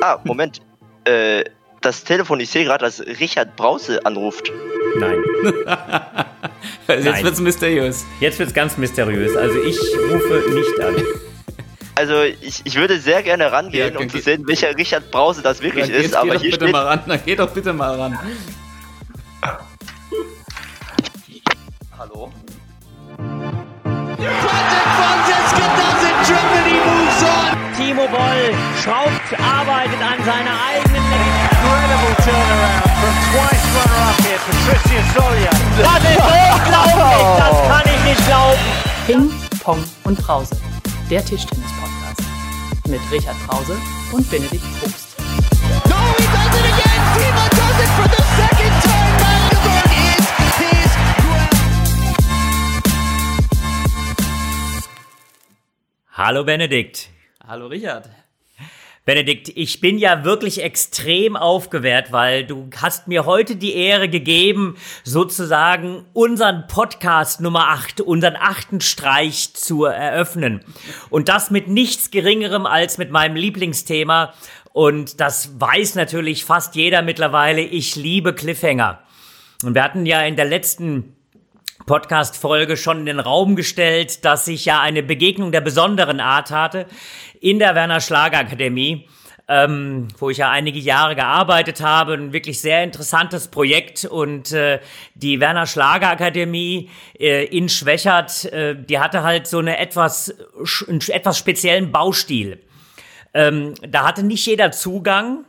Ah, Moment. Äh, das Telefon, ich sehe gerade, dass Richard Brause anruft. Nein. Jetzt Nein. wird's mysteriös. Jetzt wird's ganz mysteriös. Also ich rufe nicht an. Also ich, ich würde sehr gerne rangehen, Ja, um zu sehen, welcher Richard Brause das wirklich Dann ist, geh aber doch hier bitte steht... mal ran. Dann geh doch bitte mal ran. Das ist unglaublich, das kann ich nicht glauben. Ping, Pong und Brause. Der Tischtennis-Podcast. Mit Richard Brause und Benedikt Probst. No, he does it again. Timo does it for the second time. Magdeburg is his Hallo Benedikt. Hallo Richard. Benedikt, ich bin ja wirklich extrem aufgewehrt, weil du hast mir heute die Ehre gegeben, sozusagen unseren Podcast Nummer 8, unseren achten Streich zu eröffnen. Und das mit nichts Geringerem als mit meinem Lieblingsthema. Und das weiß natürlich fast jeder mittlerweile. Ich liebe Cliffhanger. Und wir hatten ja in der letzten Podcast-Folge schon in den Raum gestellt, dass ich ja eine Begegnung der besonderen Art hatte in der Werner Schlager Akademie, ähm, wo ich ja einige Jahre gearbeitet habe. Ein wirklich sehr interessantes Projekt und äh, die Werner Schlager Akademie äh, in Schwächert, äh, die hatte halt so eine etwas, einen etwas speziellen Baustil. Ähm, da hatte nicht jeder Zugang.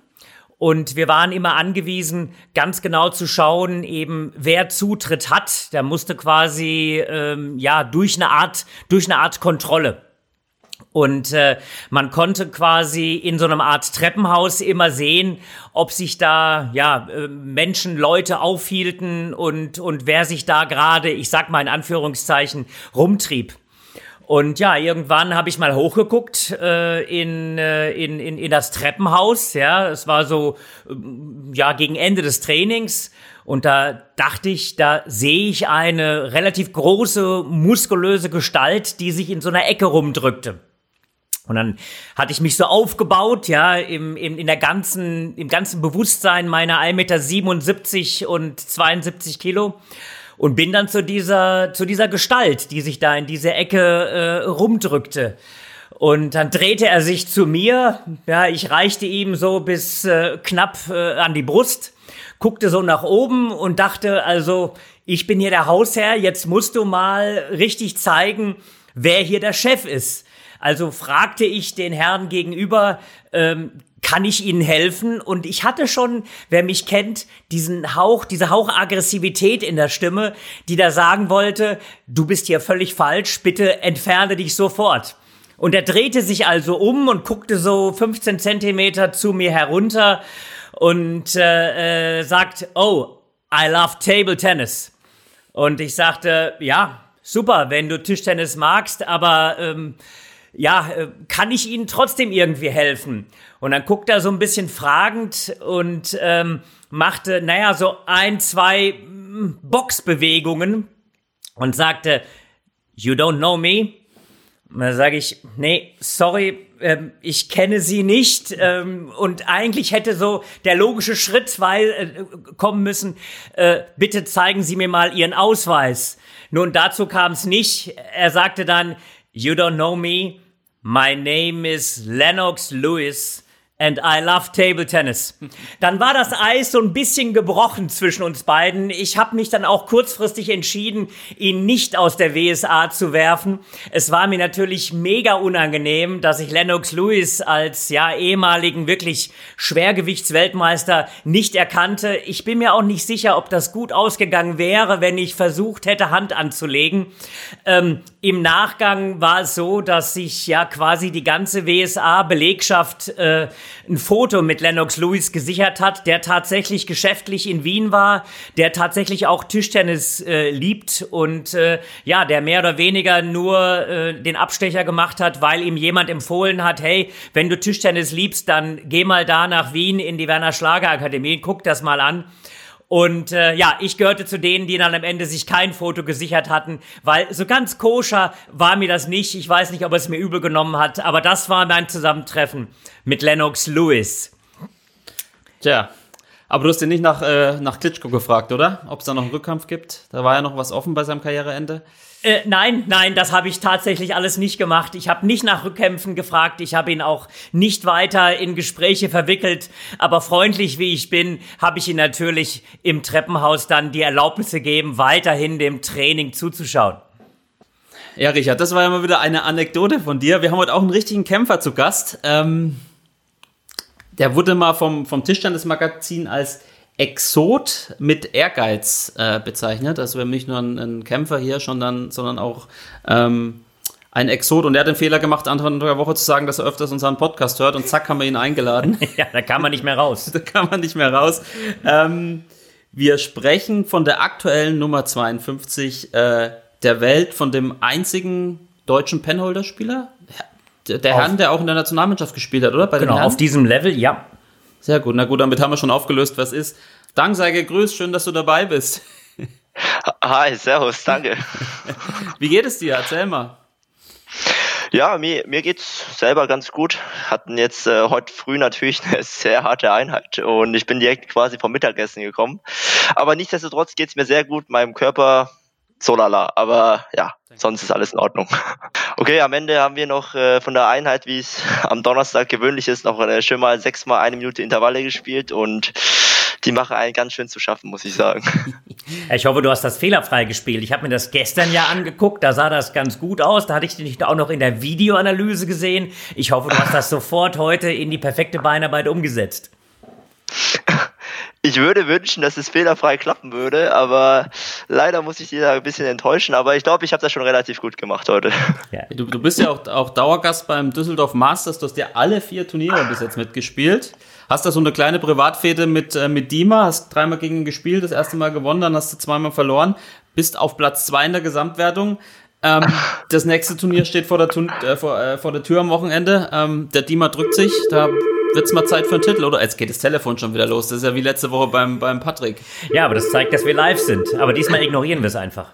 Und wir waren immer angewiesen, ganz genau zu schauen, eben wer Zutritt hat. Der musste quasi ähm, ja durch eine Art durch eine Art Kontrolle. Und äh, man konnte quasi in so einem Art Treppenhaus immer sehen, ob sich da ja äh, Menschen, Leute aufhielten und und wer sich da gerade, ich sag mal in Anführungszeichen, rumtrieb. Und ja, irgendwann habe ich mal hochgeguckt äh, in, äh, in, in, in das Treppenhaus. Ja, es war so ähm, ja gegen Ende des Trainings. Und da dachte ich, da sehe ich eine relativ große, muskulöse Gestalt, die sich in so einer Ecke rumdrückte. Und dann hatte ich mich so aufgebaut, ja, im, im, in der ganzen, im ganzen Bewusstsein meiner 1,77 Meter und 72 Kilo und bin dann zu dieser, zu dieser Gestalt, die sich da in diese Ecke äh, rumdrückte. Und dann drehte er sich zu mir, ja, ich reichte ihm so bis äh, knapp äh, an die Brust, guckte so nach oben und dachte, also, ich bin hier der Hausherr, jetzt musst du mal richtig zeigen, wer hier der Chef ist. Also fragte ich den Herrn gegenüber, ähm, kann ich Ihnen helfen? Und ich hatte schon, wer mich kennt, diesen Hauch, diese Hauchaggressivität in der Stimme, die da sagen wollte, du bist hier völlig falsch, bitte entferne dich sofort. Und er drehte sich also um und guckte so 15 Zentimeter zu mir herunter und äh, äh, sagt, oh, I love table tennis. Und ich sagte, ja, super, wenn du Tischtennis magst, aber ähm, ja, äh, kann ich Ihnen trotzdem irgendwie helfen? Und dann guckt er so ein bisschen fragend und ähm, machte, naja, so ein, zwei mm, Boxbewegungen und sagte, You don't know me? Dann sage ich, nee, sorry, ähm, ich kenne sie nicht. Ähm, und eigentlich hätte so der logische Schritt weil, äh, kommen müssen, äh, bitte zeigen Sie mir mal Ihren Ausweis. Nun, dazu kam es nicht. Er sagte dann, You don't know me? My name is Lennox Lewis. And I love table tennis. Dann war das Eis so ein bisschen gebrochen zwischen uns beiden. Ich habe mich dann auch kurzfristig entschieden, ihn nicht aus der WSA zu werfen. Es war mir natürlich mega unangenehm, dass ich Lennox Lewis als ja ehemaligen wirklich Schwergewichtsweltmeister nicht erkannte. Ich bin mir auch nicht sicher, ob das gut ausgegangen wäre, wenn ich versucht hätte, Hand anzulegen. Ähm, Im Nachgang war es so, dass sich ja quasi die ganze WSA-Belegschaft äh, ein Foto mit Lennox Lewis gesichert hat, der tatsächlich geschäftlich in Wien war, der tatsächlich auch Tischtennis äh, liebt und äh, ja, der mehr oder weniger nur äh, den Abstecher gemacht hat, weil ihm jemand empfohlen hat, hey, wenn du Tischtennis liebst, dann geh mal da nach Wien in die Werner Schlager Akademie, guck das mal an. Und äh, ja, ich gehörte zu denen, die dann am Ende sich kein Foto gesichert hatten, weil so ganz koscher war mir das nicht. Ich weiß nicht, ob er es mir übel genommen hat, aber das war mein Zusammentreffen mit Lennox Lewis. Tja. Aber du hast ihn nicht nach, äh, nach Klitschko gefragt, oder? Ob es da noch einen Rückkampf gibt? Da war ja noch was offen bei seinem Karriereende. Äh, nein, nein, das habe ich tatsächlich alles nicht gemacht. Ich habe nicht nach Rückkämpfen gefragt. Ich habe ihn auch nicht weiter in Gespräche verwickelt. Aber freundlich wie ich bin, habe ich ihn natürlich im Treppenhaus dann die Erlaubnis gegeben, weiterhin dem Training zuzuschauen. Ja, Richard, das war ja mal wieder eine Anekdote von dir. Wir haben heute auch einen richtigen Kämpfer zu Gast. Ähm, der wurde mal vom, vom Tischtennismagazin als Exot mit Ehrgeiz äh, bezeichnet. Also wir haben nicht nur einen, einen Kämpfer hier, sondern, sondern auch ähm, ein Exot. Und er hat den Fehler gemacht, Anfang der Woche zu sagen, dass er öfters unseren Podcast hört. Und zack, haben wir ihn eingeladen. Ja, da kann man nicht mehr raus. da kann man nicht mehr raus. Ähm, wir sprechen von der aktuellen Nummer 52 äh, der Welt, von dem einzigen deutschen Penholder-Spieler. Der, der Herrn, der auch in der Nationalmannschaft gespielt hat, oder? Bei Genau, auf diesem Level, ja. Sehr gut, na gut, damit haben wir schon aufgelöst, was ist. Dank sei gegrüßt, schön, dass du dabei bist. Hi, servus, danke. Wie geht es dir? Erzähl mal. Ja, mir, mir geht's selber ganz gut. Hatten jetzt äh, heute früh natürlich eine sehr harte Einheit und ich bin direkt quasi vom Mittagessen gekommen. Aber nichtsdestotrotz geht's mir sehr gut, meinem Körper so lala. Aber ja, sonst ist alles in Ordnung. Okay, am Ende haben wir noch äh, von der Einheit, wie es am Donnerstag gewöhnlich ist, noch äh, schön mal sechsmal eine Minute Intervalle gespielt und die machen einen ganz schön zu schaffen, muss ich sagen. Ich hoffe, du hast das fehlerfrei gespielt. Ich habe mir das gestern ja angeguckt, da sah das ganz gut aus. Da hatte ich dich auch noch in der Videoanalyse gesehen. Ich hoffe, du hast das sofort heute in die perfekte Beinarbeit umgesetzt. Ich würde wünschen, dass es fehlerfrei klappen würde, aber leider muss ich dich da ein bisschen enttäuschen. Aber ich glaube, ich habe das schon relativ gut gemacht heute. Ja. Du, du bist ja auch, auch Dauergast beim Düsseldorf Masters. Du hast ja alle vier Turniere bis jetzt mitgespielt. Hast da so eine kleine Privatfehde mit, äh, mit Dima, hast dreimal gegen ihn gespielt, das erste Mal gewonnen, dann hast du zweimal verloren, bist auf Platz zwei in der Gesamtwertung. Ähm, das nächste Turnier steht vor der, Tun äh, vor, äh, vor der Tür am Wochenende. Ähm, der Dima drückt sich, da wird's mal Zeit für einen Titel, oder? Jetzt geht das Telefon schon wieder los. Das ist ja wie letzte Woche beim, beim Patrick. Ja, aber das zeigt, dass wir live sind. Aber diesmal ignorieren wir es einfach.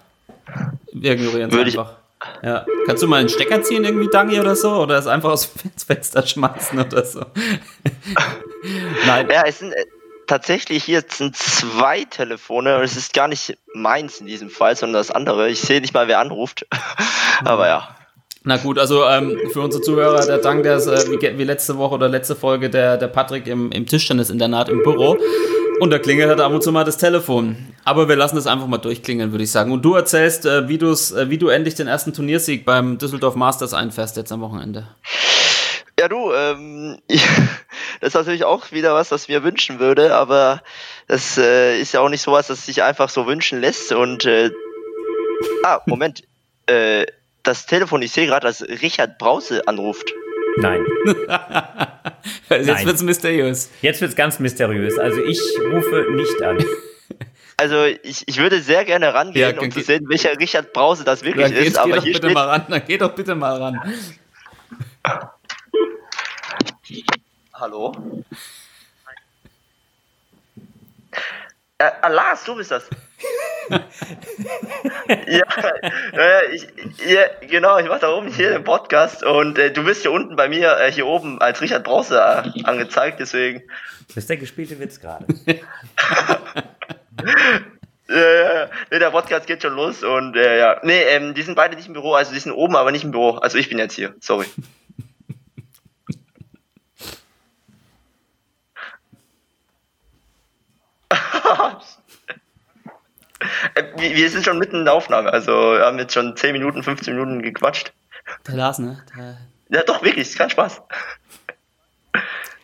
Wir ignorieren es Würde ich- einfach. Ja. Kannst du mal einen Stecker ziehen, irgendwie, Dangi, oder so? Oder es einfach aus dem Fenster schmeißen oder so? Nein. Ja, es sind äh, tatsächlich hier sind zwei Telefone und es ist gar nicht meins in diesem Fall, sondern das andere. Ich sehe nicht mal, wer anruft. Aber ja. Na gut, also ähm, für unsere Zuhörer, der Dank, der ist äh, wie, wie letzte Woche oder letzte Folge der, der Patrick im, im Tischtennisinternat im Büro. Und da klingelt halt ab und zu mal das Telefon. Aber wir lassen das einfach mal durchklingeln, würde ich sagen. Und du erzählst, äh, wie, äh, wie du endlich den ersten Turniersieg beim Düsseldorf Masters einfährst jetzt am Wochenende. Ja, du, ähm, das ist natürlich auch wieder was, was mir wünschen würde, aber das äh, ist ja auch nicht sowas, das sich einfach so wünschen lässt. Und äh, ah, Moment, äh, das Telefon, ich sehe gerade, dass Richard Brause anruft. Nein. Jetzt Nein. wird's mysteriös. Jetzt wird's ganz mysteriös. Also ich rufe nicht an. Also ich, ich würde sehr gerne rangehen, Ja, um zu sehen, welcher Richard Brause das wirklich Dann geh, ist. geh Aber doch hier bitte steht, mal ran. Dann geh doch bitte mal ran. Hallo? Äh, Lars, du bist das. Ja, äh, ich, ja, genau, ich mache da oben hier den Podcast und äh, du bist hier unten bei mir, äh, hier oben als Richard Brause äh, angezeigt, deswegen. Das ist der gespielte Witz gerade. Äh, nee, der Podcast geht schon los und äh, ja. Nee, ähm, die sind beide nicht im Büro, also die sind oben, aber nicht im Büro. Also ich bin jetzt hier, sorry. Äh, wir sind schon mitten in der Aufnahme, also wir haben jetzt schon 10 Minuten, 15 Minuten gequatscht. Der Lars, ne? Der, Ja, doch, wirklich, ist kein Spaß.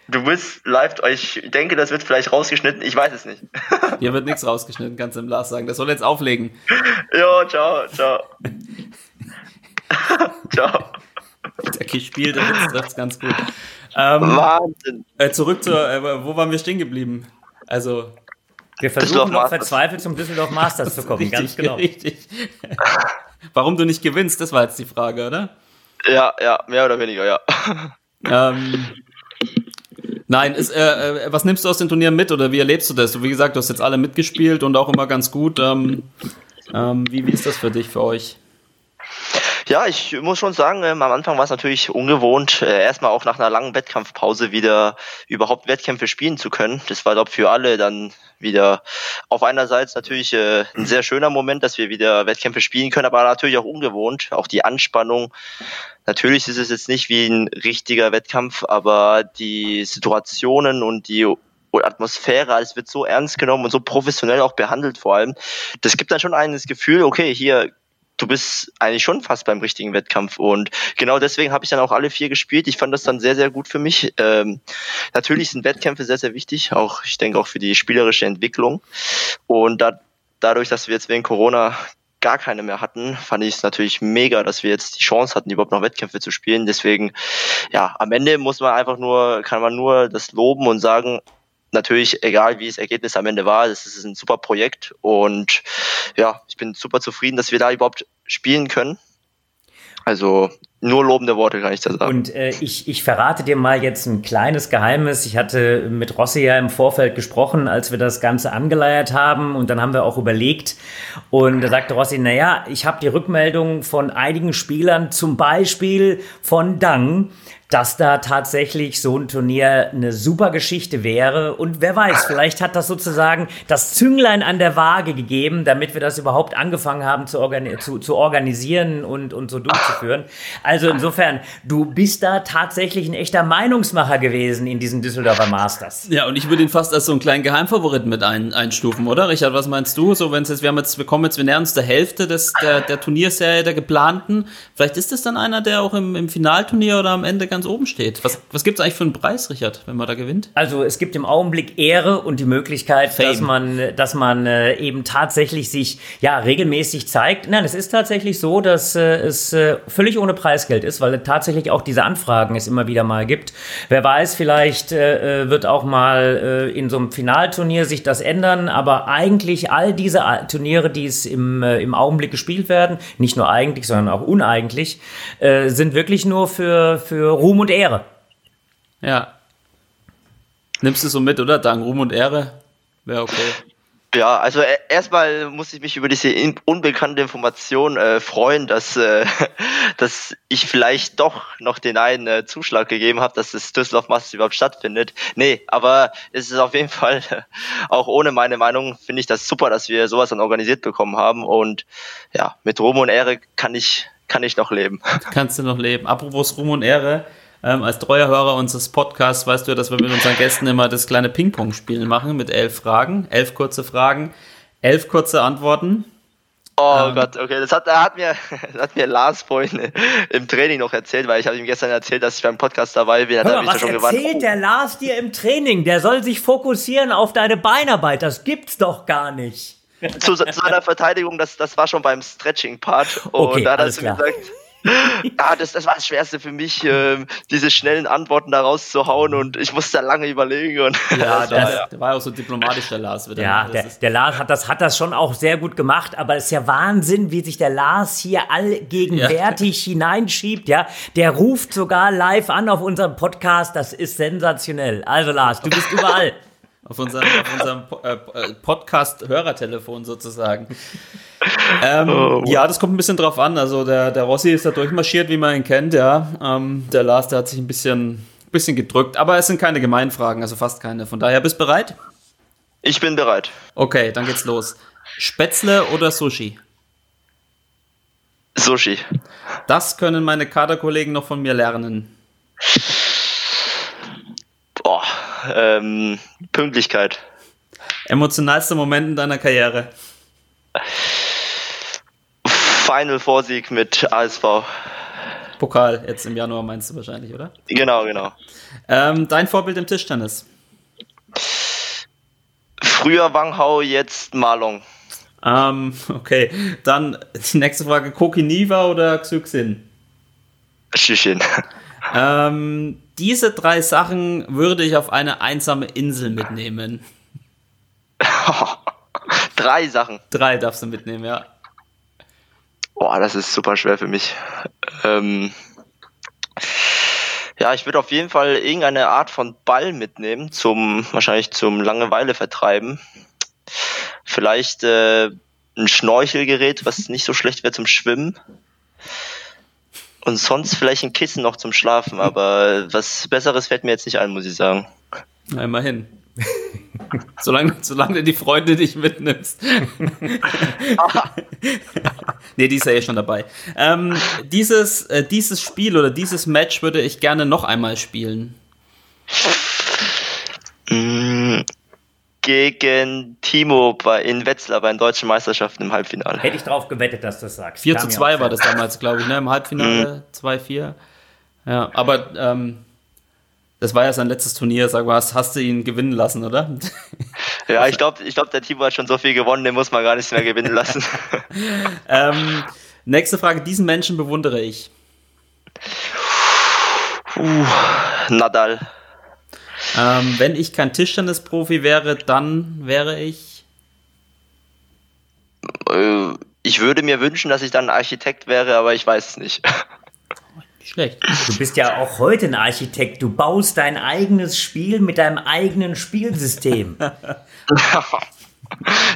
Du bist live, ich denke, das wird vielleicht rausgeschnitten, ich weiß es nicht. hier wird nichts rausgeschnitten, kannst du dem Lars sagen. Der soll jetzt auflegen. jo, ciao, ciao. ciao. Der gespielte Witz trifft's ganz gut. Ähm, Wahnsinn. äh, zurück zur, äh, wo waren wir stehen geblieben? Also, Wir versuchen noch Masters. verzweifelt zum Düsseldorf Masters zu kommen. Ganz genau. richtig. Warum du nicht gewinnst, das war jetzt die Frage, oder? Ja, ja, mehr oder weniger, ja. Ähm, nein, ist, äh, äh, was nimmst du aus den Turnieren mit oder wie erlebst du das? Du, wie gesagt, du hast jetzt alle mitgespielt und auch immer ganz gut. Ähm, ähm, wie, wie ist das für dich, für euch? Ja, ich muss schon sagen, ähm, am Anfang war es natürlich ungewohnt, äh, erstmal auch nach einer langen Wettkampfpause wieder überhaupt Wettkämpfe spielen zu können. Das war, glaube für alle dann wieder auf einerseits natürlich äh, ein sehr schöner Moment, dass wir wieder Wettkämpfe spielen können, aber natürlich auch ungewohnt, auch die Anspannung. Natürlich ist es jetzt nicht wie ein richtiger Wettkampf, aber die Situationen und die Atmosphäre, alles wird so ernst genommen und so professionell auch behandelt vor allem. Das gibt dann schon ein das Gefühl, okay, hier du bist eigentlich schon fast beim richtigen Wettkampf. Und genau deswegen habe ich dann auch alle vier gespielt. Ich fand das dann sehr, sehr gut für mich. Ähm, natürlich sind Wettkämpfe sehr, sehr wichtig, auch ich denke auch für die spielerische Entwicklung. Und da, dadurch, dass wir jetzt wegen Corona gar keine mehr hatten, fand ich es natürlich mega, dass wir jetzt die Chance hatten, überhaupt noch Wettkämpfe zu spielen. Deswegen, ja, am Ende muss man einfach nur, kann man nur das loben und sagen, natürlich, egal wie das Ergebnis am Ende war, das ist ein super Projekt und ja, ich bin super zufrieden, dass wir da überhaupt spielen können. Also nur lobende Worte kann ich da sagen. Und äh, ich, ich verrate dir mal jetzt ein kleines Geheimnis. Ich hatte mit Rossi ja im Vorfeld gesprochen, als wir das Ganze angeleiert haben. Und dann haben wir auch überlegt. Und da sagte Rossi, naja, ich habe die Rückmeldung von einigen Spielern, zum Beispiel von Dang, dass da tatsächlich so ein Turnier eine super Geschichte wäre. Und wer weiß, vielleicht hat das sozusagen das Zünglein an der Waage gegeben, damit wir das überhaupt angefangen haben zu, organi zu, zu organisieren und, und so durchzuführen. Also insofern, du bist da tatsächlich ein echter Meinungsmacher gewesen in diesen Düsseldorfer Masters. Ja, und ich würde ihn fast als so einen kleinen Geheimfavoriten mit ein, einstufen, oder? Richard, was meinst du? So, wenn jetzt, wir haben jetzt, wir kommen jetzt, wir nähern uns der Hälfte des, der, der Turnierserie, der geplanten. Vielleicht ist es dann einer, der auch im, im Finalturnier oder am Ende ganz oben steht. Was, was gibt es eigentlich für einen Preis, Richard, wenn man da gewinnt? Also es gibt im Augenblick Ehre und die Möglichkeit, Fame. dass man, dass man äh, eben tatsächlich sich ja regelmäßig zeigt. Nein, es ist tatsächlich so, dass äh, es äh, völlig ohne Preisgeld ist, weil tatsächlich auch diese Anfragen es immer wieder mal gibt. Wer weiß, vielleicht äh, wird auch mal äh, in so einem Finalturnier sich das ändern, aber eigentlich all diese Turniere, die es im, äh, im Augenblick gespielt werden, nicht nur eigentlich, sondern auch uneigentlich, äh, sind wirklich nur für, für Ruhm und Ehre. Ja. Nimmst du so mit, oder? Dank Ruhm und Ehre? Wäre okay. Ja, also e- erstmal muss ich mich über diese in- unbekannte Information äh, freuen, dass, äh, dass ich vielleicht doch noch den einen äh, Zuschlag gegeben habe, dass das Düsseldorf Masters überhaupt stattfindet. Nee, aber es ist auf jeden Fall, auch ohne meine Meinung, finde ich das super, dass wir sowas dann organisiert bekommen haben. Und ja, mit Ruhm und Ehre kann ich, kann ich noch leben. Kannst du noch leben. Apropos Ruhm und Ehre. Ähm, als treuer Hörer unseres Podcasts weißt du ja, dass wir mit unseren Gästen immer das kleine Ping-Pong-Spiel machen mit elf Fragen. Elf kurze Fragen, elf kurze Antworten. Oh Gott, okay, das hat, hat mir, das hat mir Lars vorhin im Training noch erzählt, weil ich habe ihm gestern erzählt, dass ich beim Podcast dabei bin. Hat Hör mal, was schon erzählt der Lars dir im Training? Der soll sich fokussieren auf deine Beinarbeit. Das gibt's doch gar nicht. Zu, zu seiner Verteidigung, das, das war schon beim Stretching-Part. Und Okay, da hat er zu mir gesagt, ja, das, das war das Schwerste für mich, ähm, diese schnellen Antworten da rauszuhauen und ich musste da lange überlegen. Und Ja, das war, der, der war ja auch so diplomatisch, der Lars. Wieder. Ja, Das der, ist- der Lars hat das, hat das schon auch sehr gut gemacht, aber es ist ja Wahnsinn, wie sich der Lars hier allgegenwärtig hineinschiebt, ja. Der ruft sogar live an auf unserem Podcast, das ist sensationell. Also Lars, du bist überall. Auf unserem, auf unserem äh, äh, Podcast-Hörertelefon sozusagen. Ähm, ja, das kommt ein bisschen drauf an. Also der, der Rossi ist da durchmarschiert, wie man ihn kennt, ja. Ähm, der Lars, der hat sich ein bisschen, bisschen gedrückt. Aber es sind keine Gemeinfragen, also fast keine. Von daher, bist du bereit? ich bin bereit. Okay, dann geht's los. Spätzle oder Sushi? Sushi. Das können meine Kaderkollegen noch von mir lernen. Ähm, Pünktlichkeit. Emotionalster Moment in deiner Karriere? Final Vorsieg mit ASV. Pokal, jetzt im Januar meinst du wahrscheinlich, oder? Genau, genau. Ähm, dein Vorbild im Tischtennis? Früher Wanghau, jetzt Malong. Ähm, okay, dann die nächste Frage: Kokiniva oder Xyxin? Tschüsschen. Ähm, diese drei Sachen würde ich auf eine einsame Insel mitnehmen. Drei Sachen. Drei darfst du mitnehmen, ja. Boah, das ist super schwer für mich. Ähm, ja, ich würde auf jeden Fall irgendeine Art von Ball mitnehmen, zum wahrscheinlich zum Langeweile vertreiben. Vielleicht äh, ein Schnorchelgerät, was nicht so schlecht wäre zum Schwimmen. Und sonst vielleicht ein Kissen noch zum Schlafen, aber was Besseres fällt mir jetzt nicht ein, muss ich sagen. Na, immerhin. solange, solange du die Freunde dich mitnimmst. nee, die ist ja eh schon dabei. Ähm, dieses, äh, dieses Spiel oder dieses Match würde ich gerne noch einmal spielen. Mm, gegen Timo bei, in Wetzlar bei den deutschen Meisterschaften im Halbfinale. Hätte ich drauf gewettet, dass du das sagst. 4 Kam zu mir 2 auch war das damals, glaube ich, ne? im Halbfinale. 2-4. Ja, aber ähm, das war ja sein letztes Turnier. Sag mal, hast, hast du ihn gewinnen lassen, oder? Ja, ich glaube, ich glaub, der Timo hat schon so viel gewonnen, den muss man gar nicht mehr gewinnen lassen. ähm, nächste Frage. Diesen Menschen bewundere ich. uh, Nadal. Ähm, wenn ich kein Tischtennisprofi wäre, dann wäre ich. Äh, ich würde mir wünschen, dass ich dann Architekt wäre, aber ich weiß es nicht. Schlecht. Du bist ja auch heute ein Architekt. Du baust dein eigenes Spiel mit deinem eigenen Spielsystem.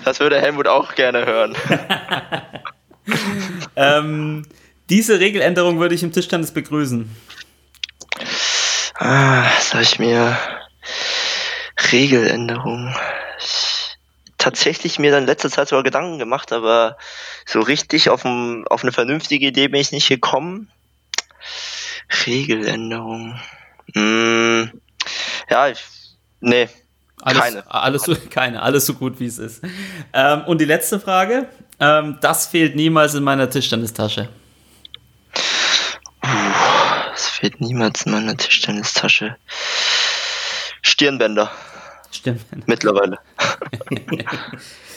Das würde Helmut auch gerne hören. Ähm, diese Regeländerung würde ich im Tischtennis begrüßen. Ah, sag ich mir. Regeländerung. Ich, tatsächlich mir dann in letzter Zeit sogar Gedanken gemacht, aber so richtig auf, ein, auf eine vernünftige Idee bin ich nicht gekommen. Regeländerung. Hm, ja, ich, nee, Alles, Keine. Alles so, keine, alles so gut wie es ist. Ähm, und die letzte Frage. Ähm, das fehlt niemals in meiner Tischtennistasche. es fehlt niemals in meiner Tischtennistasche. Stirnbänder, Stimmt. mittlerweile.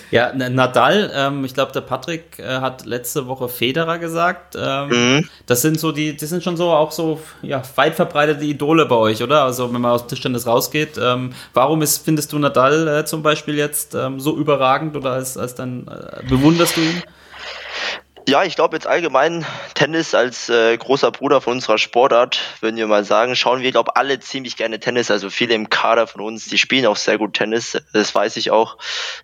Ja, Nadal, ähm, ich glaube, der Patrick äh, hat letzte Woche Federer gesagt. Ähm, Mhm. Das sind so die, das sind schon so auch so ja, weit verbreitete Idole bei euch, oder? Also wenn man aus Tischtennis rausgeht, ähm, warum ist, findest du Nadal äh, zum Beispiel jetzt ähm, so überragend oder als, als dann äh, bewunderst du ihn? Ja, ich glaube jetzt allgemein Tennis als äh, großer Bruder von unserer Sportart, würden wir mal sagen, schauen wir, glaube alle ziemlich gerne Tennis. Also viele im Kader von uns, die spielen auch sehr gut Tennis. Das weiß ich auch.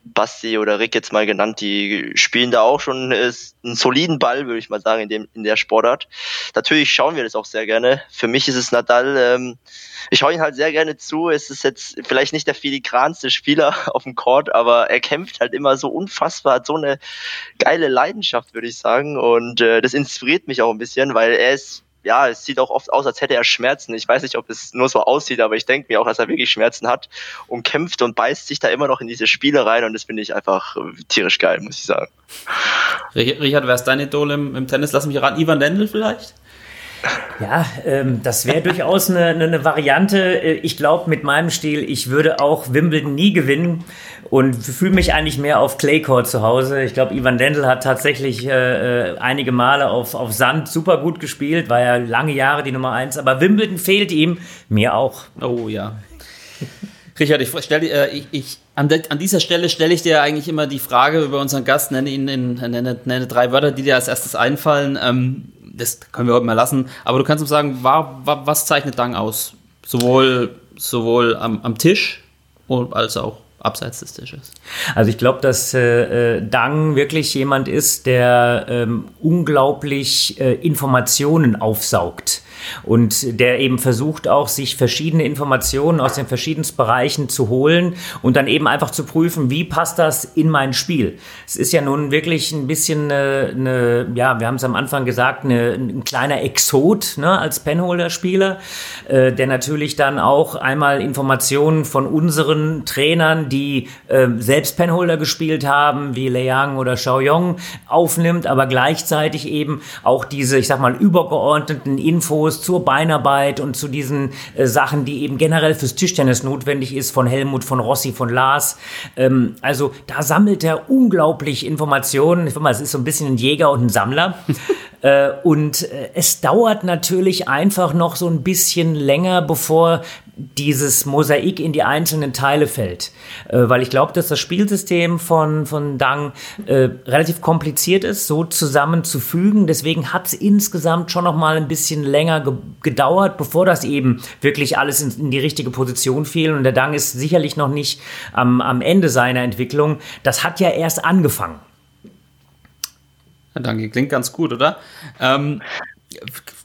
Basti oder Rick jetzt mal genannt, die spielen da auch schon äh, einen soliden Ball, würde ich mal sagen, in dem in der Sportart. Natürlich schauen wir das auch sehr gerne. Für mich ist es Nadal. Ähm, ich schaue ihn halt sehr gerne zu. Es ist jetzt vielleicht nicht der filigranste Spieler auf dem Court, aber er kämpft halt immer so unfassbar, hat so eine geile Leidenschaft, würde ich sagen. Und äh, das inspiriert mich auch ein bisschen, weil er ist, ja, es sieht auch oft aus, als hätte er Schmerzen. Ich weiß nicht, ob es nur so aussieht, aber ich denke mir auch, dass er wirklich Schmerzen hat und kämpft und beißt sich da immer noch in diese Spiele rein und das finde ich einfach äh, tierisch geil, muss ich sagen. Rich- Richard, wer ist dein Idol im, im Tennis? Lass mich raten, Ivan Lendl vielleicht? Ja, ähm, das wäre durchaus eine, eine, Variante. Äh, Ich glaube, mit meinem Stil, ich würde auch Wimbledon nie gewinnen und fühle mich eigentlich mehr auf Claycourt zu Hause. Ich glaube, Ivan Lendl hat tatsächlich äh, äh, einige Male auf, auf Sand super gut gespielt, war ja lange Jahre die Nummer eins, aber Wimbledon fehlt ihm, mir auch. Oh ja. Richard, ich, stell, dir, äh, ich, ich an, de, an dieser Stelle stelle ich dir eigentlich immer die Frage über unseren Gast, nenne ihn in, nenne, nenne drei Wörter, die dir als erstes einfallen. Ähm, das können wir heute mal lassen. Aber du kannst uns sagen, war, war, was zeichnet Dang aus? Sowohl, sowohl am, am Tisch als auch abseits des Tisches. Also ich glaube, dass äh, äh, Dang wirklich jemand ist, der ähm, unglaublich äh, Informationen aufsaugt und der eben versucht auch, sich verschiedene Informationen aus den verschiedensten Bereichen zu holen und dann eben einfach zu prüfen, wie passt das in mein Spiel. Es ist ja nun wirklich ein bisschen eine, eine ja, wir haben es am Anfang gesagt, eine, ein kleiner Exot ne, als Penholder-Spieler, äh, der natürlich dann auch einmal Informationen von unseren Trainern, die äh, selbst Penholder gespielt haben, wie Liang oder Xiaoyong, aufnimmt, aber gleichzeitig eben auch diese, ich sag mal, übergeordneten Infos zur Beinarbeit und zu diesen äh, Sachen, die eben generell fürs Tischtennis notwendig ist, von Helmut, von Rossi, von Lars. Ähm, also da sammelt er unglaublich Informationen. Ich sag mal, es ist so ein bisschen ein Jäger und ein Sammler. äh, und äh, es dauert natürlich einfach noch so ein bisschen länger, bevor dieses Mosaik in die einzelnen Teile fällt. Äh, weil ich glaube, dass das Spielsystem von, von Dang äh, relativ kompliziert ist, so zusammenzufügen. Deswegen hat es insgesamt schon noch mal ein bisschen länger ge gedauert, bevor das eben wirklich alles in, in, die richtige Position fiel. Und der Dang ist sicherlich noch nicht am, am Ende seiner Entwicklung. Das hat ja erst angefangen. Ja, danke, klingt ganz gut, oder? Ähm,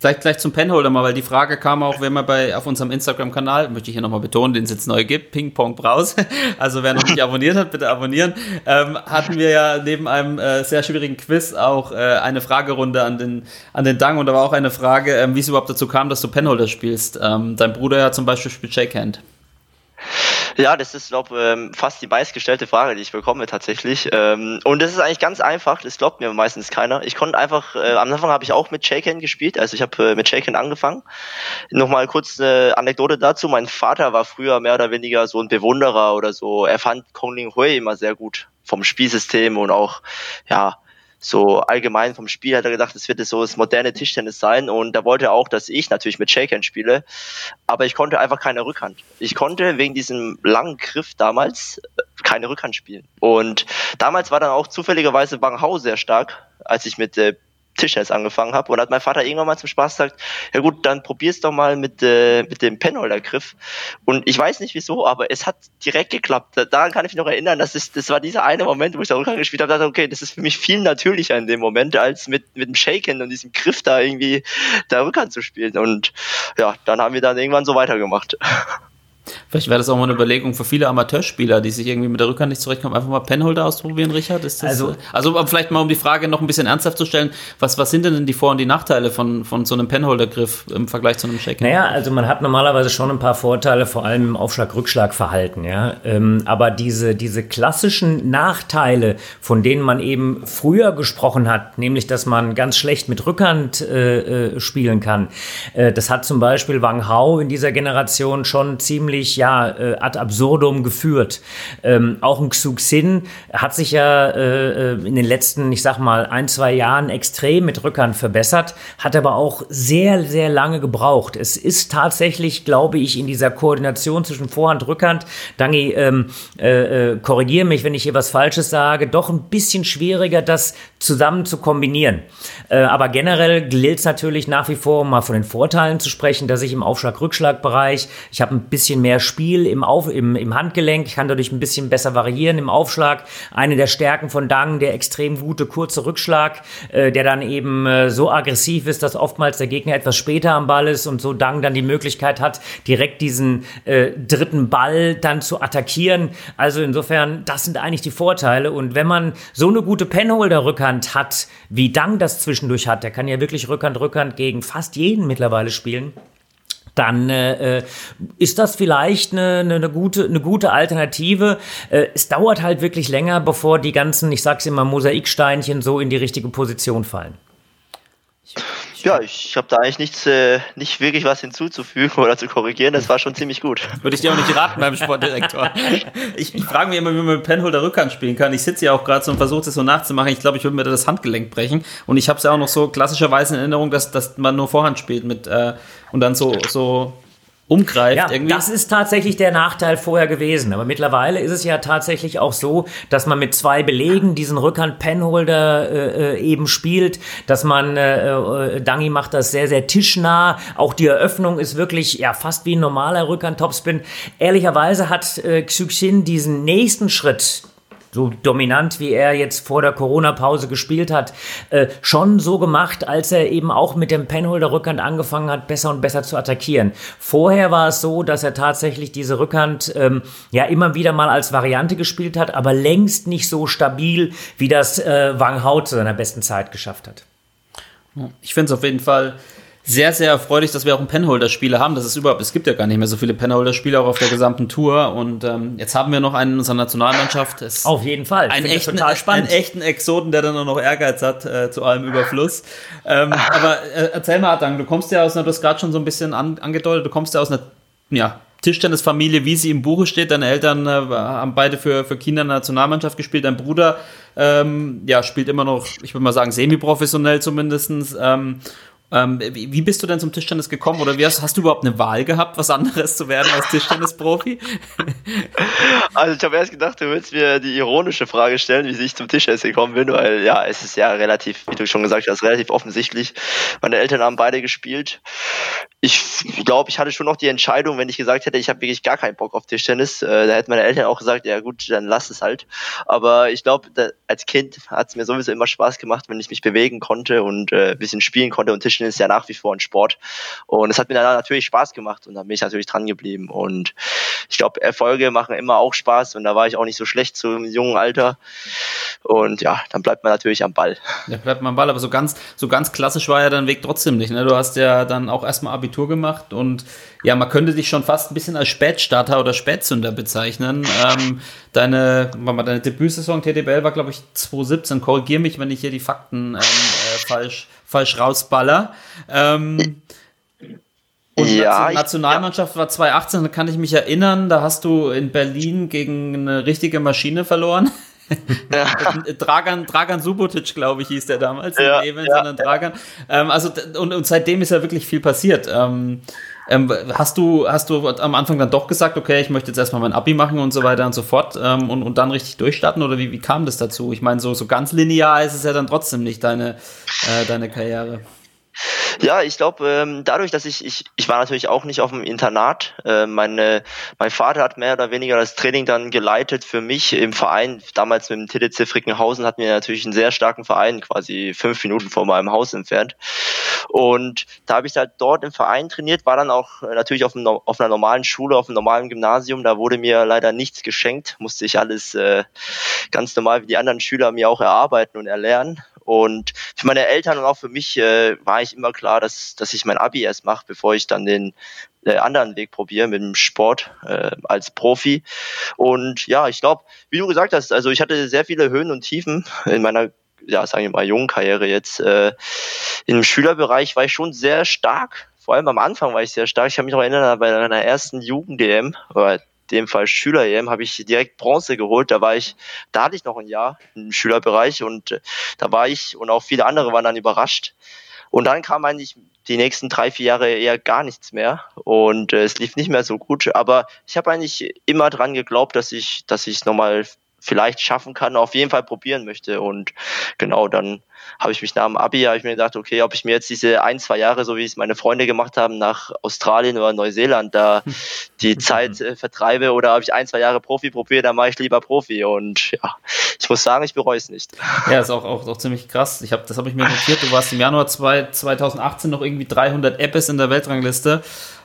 Vielleicht gleich zum Penholder mal, weil die Frage kam auch, wenn man bei auf unserem Instagram-Kanal, möchte ich hier nochmal betonen, den es jetzt neu gibt, Ping Pong Braus. Also wer noch nicht abonniert hat, bitte abonnieren. Ähm, hatten wir ja neben einem äh, sehr schwierigen Quiz auch äh, eine Fragerunde an den an den Dang und da war auch eine Frage, ähm, wie es überhaupt dazu kam, dass du Penholder spielst. Ähm, dein Bruder ja zum Beispiel spielt Shakehand. Ja, das ist, glaube ähm, fast die meistgestellte Frage, die ich bekomme tatsächlich. Ähm, und das ist eigentlich ganz einfach, das glaubt mir meistens keiner. Ich konnte einfach, äh, am Anfang habe ich auch mit Shaken gespielt, also ich habe äh, mit Shaken angefangen. Nochmal kurz eine Anekdote dazu. Mein Vater war früher mehr oder weniger so ein Bewunderer oder so. Er fand Kong Ling Hui immer sehr gut vom Spielsystem und auch, ja, so allgemein vom Spiel hat er gedacht, es wird so das moderne Tischtennis sein. Und da wollte er auch, dass ich natürlich mit Shakehand spiele, aber ich konnte einfach keine Rückhand. Ich konnte wegen diesem langen Griff damals äh, keine Rückhand spielen. Und damals war dann auch zufälligerweise Wang Hao sehr stark, als ich mit äh, Tischtennis angefangen habe und hat mein Vater irgendwann mal zum Spaß gesagt, ja gut, dann probier's doch mal mit, äh, mit dem Penholder-Griff. Und ich weiß nicht wieso, aber es hat direkt geklappt. Daran kann ich mich noch erinnern, dass es, das war dieser eine Moment, wo ich da Rückhand gespielt habe, dachte, okay, das ist für mich viel natürlicher in dem Moment, als mit, mit dem Shaken und diesem Griff da irgendwie da Rückhand zu spielen. Und ja, dann haben wir dann irgendwann so weitergemacht. Vielleicht wäre das auch mal eine Überlegung für viele Amateurspieler, die sich irgendwie mit der Rückhand nicht zurechtkommen, einfach mal Penholder ausprobieren, Richard. Das, also, also vielleicht mal um die Frage noch ein bisschen ernsthaft zu stellen, was, was sind denn die Vor- und die Nachteile von, von so einem Penholder-Griff im Vergleich zu einem Shaking? Naja, also man hat normalerweise schon ein paar Vorteile, vor allem im Aufschlag-Rückschlag-Verhalten, ja. Ähm, aber diese, diese klassischen Nachteile, von denen man eben früher gesprochen hat, nämlich, dass man ganz schlecht mit Rückhand äh, äh spielen kann, äh, das hat zum Beispiel Wang Hao in dieser Generation schon ziemlich ja äh, ad absurdum geführt. Ähm, auch ein Xuxin hat sich ja äh, äh, in den letzten, ich sag mal, ein, zwei Jahren extrem mit Rückhand verbessert, hat aber auch sehr, sehr lange gebraucht. Es ist tatsächlich, glaube ich, in dieser Koordination zwischen Vorhand, Rückhand, Dangi, ähm, äh, äh, korrigiere mich, wenn ich hier was Falsches sage, doch ein bisschen schwieriger, das zusammen zu kombinieren. Äh, aber generell gilt es natürlich nach wie vor, um mal von den Vorteilen zu sprechen, dass ich im Aufschlag-Rückschlag-Bereich, ich habe ein bisschen mehr Spiel im, Auf, im, im Handgelenk, ich kann dadurch ein bisschen besser variieren im Aufschlag. Eine der Stärken von Dang, der extrem gute kurze Rückschlag, äh, der dann eben äh, so aggressiv ist, dass oftmals der Gegner etwas später am Ball ist und so Dang dann die Möglichkeit hat, direkt diesen äh, dritten Ball dann zu attackieren. Also insofern, das sind eigentlich die Vorteile. Und wenn man so eine gute Penholder-Rückhand hat, wie Dang das zwischendurch hat, der kann ja wirklich Rückhand, Rückhand gegen fast jeden mittlerweile spielen dann äh, äh, ist das vielleicht eine, eine, eine, gute, eine gute Alternative. Äh, es dauert halt wirklich länger, bevor die ganzen, ich sag's immer, Mosaiksteinchen so in die richtige Position fallen. Ja, ich habe da eigentlich nichts, äh, nicht wirklich was hinzuzufügen oder zu korrigieren. Das war schon ziemlich gut. Würde ich dir auch nicht raten beim Sportdirektor. ich, ich frage mich immer, wie man mit Penholder Rückhand spielen kann. Ich sitze ja auch gerade so und versuche das so nachzumachen. Ich glaube, ich würde mir da das Handgelenk brechen. Und ich habe es ja auch noch so klassischerweise in Erinnerung, dass, dass man nur Vorhand spielt mit äh, und dann so, so umgreift. Ja, irgendwie. das ist tatsächlich der Nachteil vorher gewesen. Aber mittlerweile ist es ja tatsächlich auch so, dass man mit zwei Belegen diesen Rückhand-Penholder äh, äh, eben spielt, dass man, äh, äh, Dangi macht das sehr, sehr tischnah. Auch die Eröffnung ist wirklich ja fast wie ein normaler Rückhand-Topspin. Ehrlicherweise hat äh, Xyxin diesen nächsten Schritt so dominant wie er jetzt vor der Corona-Pause gespielt hat, äh, schon so gemacht, als er eben auch mit dem Penholder-Rückhand angefangen hat, besser und besser zu attackieren. Vorher war es so, dass er tatsächlich diese Rückhand ähm, ja immer wieder mal als Variante gespielt hat, aber längst nicht so stabil, wie das äh, Wang Hao zu seiner besten Zeit geschafft hat. Ich finde es auf jeden Fall sehr, sehr erfreulich, dass wir auch einen Penholder-Spieler haben. Das ist überhaupt, es gibt ja gar nicht mehr so viele Penholder-Spieler auch auf der gesamten Tour. Und ähm, jetzt haben wir noch einen in unserer Nationalmannschaft. Es auf jeden Fall. Einen echten, einen echten Exoten, der dann auch noch Ehrgeiz hat äh, zu allem Überfluss. ähm, aber äh, erzähl mal, Adang, du kommst ja aus einer, du hast gerade schon so ein bisschen an, angedeutet, du kommst ja aus einer, ja, Tischtennisfamilie, wie sie im Buche steht. Deine Eltern äh, haben beide für, für China Nationalmannschaft gespielt. Dein Bruder ähm, ja, spielt immer noch, ich würde mal sagen, semi-professionell zumindestens. Ähm, ähm, wie, wie, bist du denn zum Tischtennis gekommen oder wie hast, hast, du überhaupt eine Wahl gehabt, was anderes zu werden als Tischtennisprofi? Also ich habe erst gedacht, du willst mir die ironische Frage stellen, wie ich zum Tischtennis gekommen bin, weil ja, es ist ja relativ, wie du schon gesagt hast, relativ offensichtlich. Meine Eltern haben beide gespielt. Ich glaube, ich hatte schon noch die Entscheidung, wenn ich gesagt hätte, ich habe wirklich gar keinen Bock auf Tischtennis, äh, da hätten meine Eltern auch gesagt, ja gut, dann lass es halt. Aber ich glaube, als Kind hat es mir sowieso immer Spaß gemacht, wenn ich mich bewegen konnte und äh, ein bisschen spielen konnte. Und Tischtennis ist ja nach wie vor ein Sport. Und es hat mir dann natürlich Spaß gemacht und da bin ich natürlich dran geblieben. Und ich glaube, Erfolge machen immer auch Spaß und da war ich auch nicht so schlecht zu einem jungen Alter. Und ja, dann bleibt man natürlich am Ball. Ja, bleibt man am Ball, aber so ganz, so ganz klassisch war ja dein Weg trotzdem nicht. Ne? Du hast ja dann auch erstmal Abitur gemacht und ja, man könnte dich schon fast ein bisschen als Spätstarter oder Spätzünder bezeichnen. Ähm, deine, mal, deine Debütsaison TTBL war, glaube ich, 2017. Korrigier mich, wenn ich hier die Fakten ähm, äh, falsch, falsch rausballer. Ähm, und Ja, ich- Nationalmannschaft war 2018, da kann ich mich erinnern, da hast du in Berlin gegen eine richtige Maschine verloren. Dragan, Dragan Subotic, glaube ich, hieß der damals, Ja, nicht Evans, ja, sondern Dragan. Ähm, also, und, und seitdem ist ja wirklich viel passiert. Ähm, ähm, hast du, hast du am Anfang dann doch gesagt, okay, ich möchte jetzt erstmal mein Abi machen und so weiter und so fort ähm, und, und dann richtig durchstarten? Oder wie, wie kam das dazu? Ich meine, so, so ganz linear ist es ja dann trotzdem nicht deine, äh, deine Karriere. Ja, ich glaube, ähm, dadurch, dass ich, ich, ich war natürlich auch nicht auf dem Internat. Äh, meine, mein Vater hat mehr oder weniger das Training dann geleitet für mich im Verein. Damals mit dem TDC Frickenhausen hatten wir natürlich einen sehr starken Verein, quasi fünf Minuten vor meinem Haus entfernt. Und da habe ich halt dort im Verein trainiert, war dann auch äh, natürlich auf, einem, auf einer normalen Schule, auf einem normalen Gymnasium. Da wurde mir leider nichts geschenkt, musste ich alles äh, ganz normal wie die anderen Schüler mir auch erarbeiten und erlernen. Und für meine Eltern und auch für mich äh, war ich immer klar, dass, dass ich mein Abi erst mache, bevor ich dann den äh, anderen Weg probiere mit dem Sport äh, als Profi. Und ja, ich glaube, wie du gesagt hast, also ich hatte sehr viele Höhen und Tiefen in meiner ja, sagen wir mal, jungen Karriere jetzt. Äh, Im Schülerbereich war ich schon sehr stark. Vor allem am Anfang war ich sehr stark. Ich kann mich noch erinnern, bei meiner ersten Jugend-DM, oder dem Fall Schüler-EM, habe ich direkt Bronze geholt. Da war ich, da hatte ich noch ein Jahr im Schülerbereich und äh, da war ich und auch viele andere waren dann überrascht. Und dann kam eigentlich die nächsten drei, vier Jahre eher gar nichts mehr und äh, es lief nicht mehr so gut. Aber ich habe eigentlich immer dran geglaubt, dass ich, dass ich es nochmal vielleicht schaffen kann, auf jeden Fall probieren möchte. Und genau, dann habe ich mich nach dem Abi, habe ich mir gedacht, okay, ob ich mir jetzt diese ein, zwei Jahre, so wie es meine Freunde gemacht haben, nach Australien oder Neuseeland da die Zeit äh, vertreibe oder ob ich ein, zwei Jahre Profi probiere, dann mache ich lieber Profi. Und ja, ich muss sagen, ich bereue es nicht. Ja, ist auch, auch, auch ziemlich krass. Ich hab, das habe ich mir notiert. Du warst im Januar zwei, 2018 noch irgendwie 300 Appes in der Weltrangliste.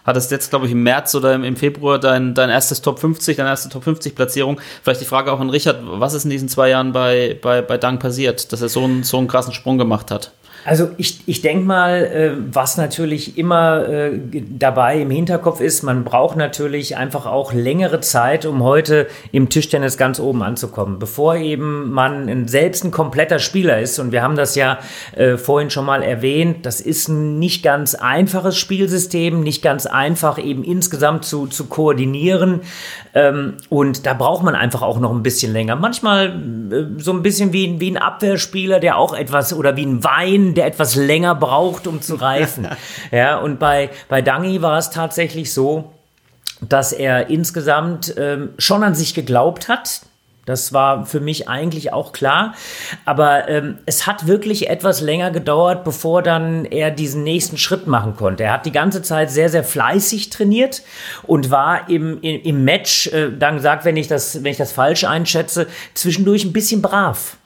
Hattest jetzt, glaube ich, im März oder im, Februar dein, dein erstes Top 50, deine erste Top 50 Platzierung. Vielleicht die Frage auch an Richard, was ist in diesen zwei Jahren bei, bei, bei Dang passiert, dass er so einen, so einen krassen Sprung gemacht hat? Also ich, ich denke mal, äh, was natürlich immer äh, dabei im Hinterkopf ist, man braucht natürlich einfach auch längere Zeit, um heute im Tischtennis ganz oben anzukommen, bevor eben man selbst ein kompletter Spieler ist. Und wir haben das ja äh, vorhin schon mal erwähnt, das ist ein nicht ganz einfaches Spielsystem, nicht ganz einfach eben insgesamt zu, zu koordinieren. Ähm, und da braucht man einfach auch noch ein bisschen länger. Manchmal äh, so ein bisschen wie, ein- wie ein Abwehrspieler, der auch etwas, oder wie ein Wein, der etwas länger braucht, um zu reifen. ja, und bei, bei Dangi war es tatsächlich so, dass er insgesamt ähm, schon an sich geglaubt hat. Das war für mich eigentlich auch klar. Aber ähm, es hat wirklich etwas länger gedauert, bevor dann er diesen nächsten Schritt machen konnte. Er hat die ganze Zeit sehr, sehr fleißig trainiert und war im, im, im Match, äh, dann gesagt, wenn ich, das, wenn ich das falsch einschätze, zwischendurch ein bisschen brav.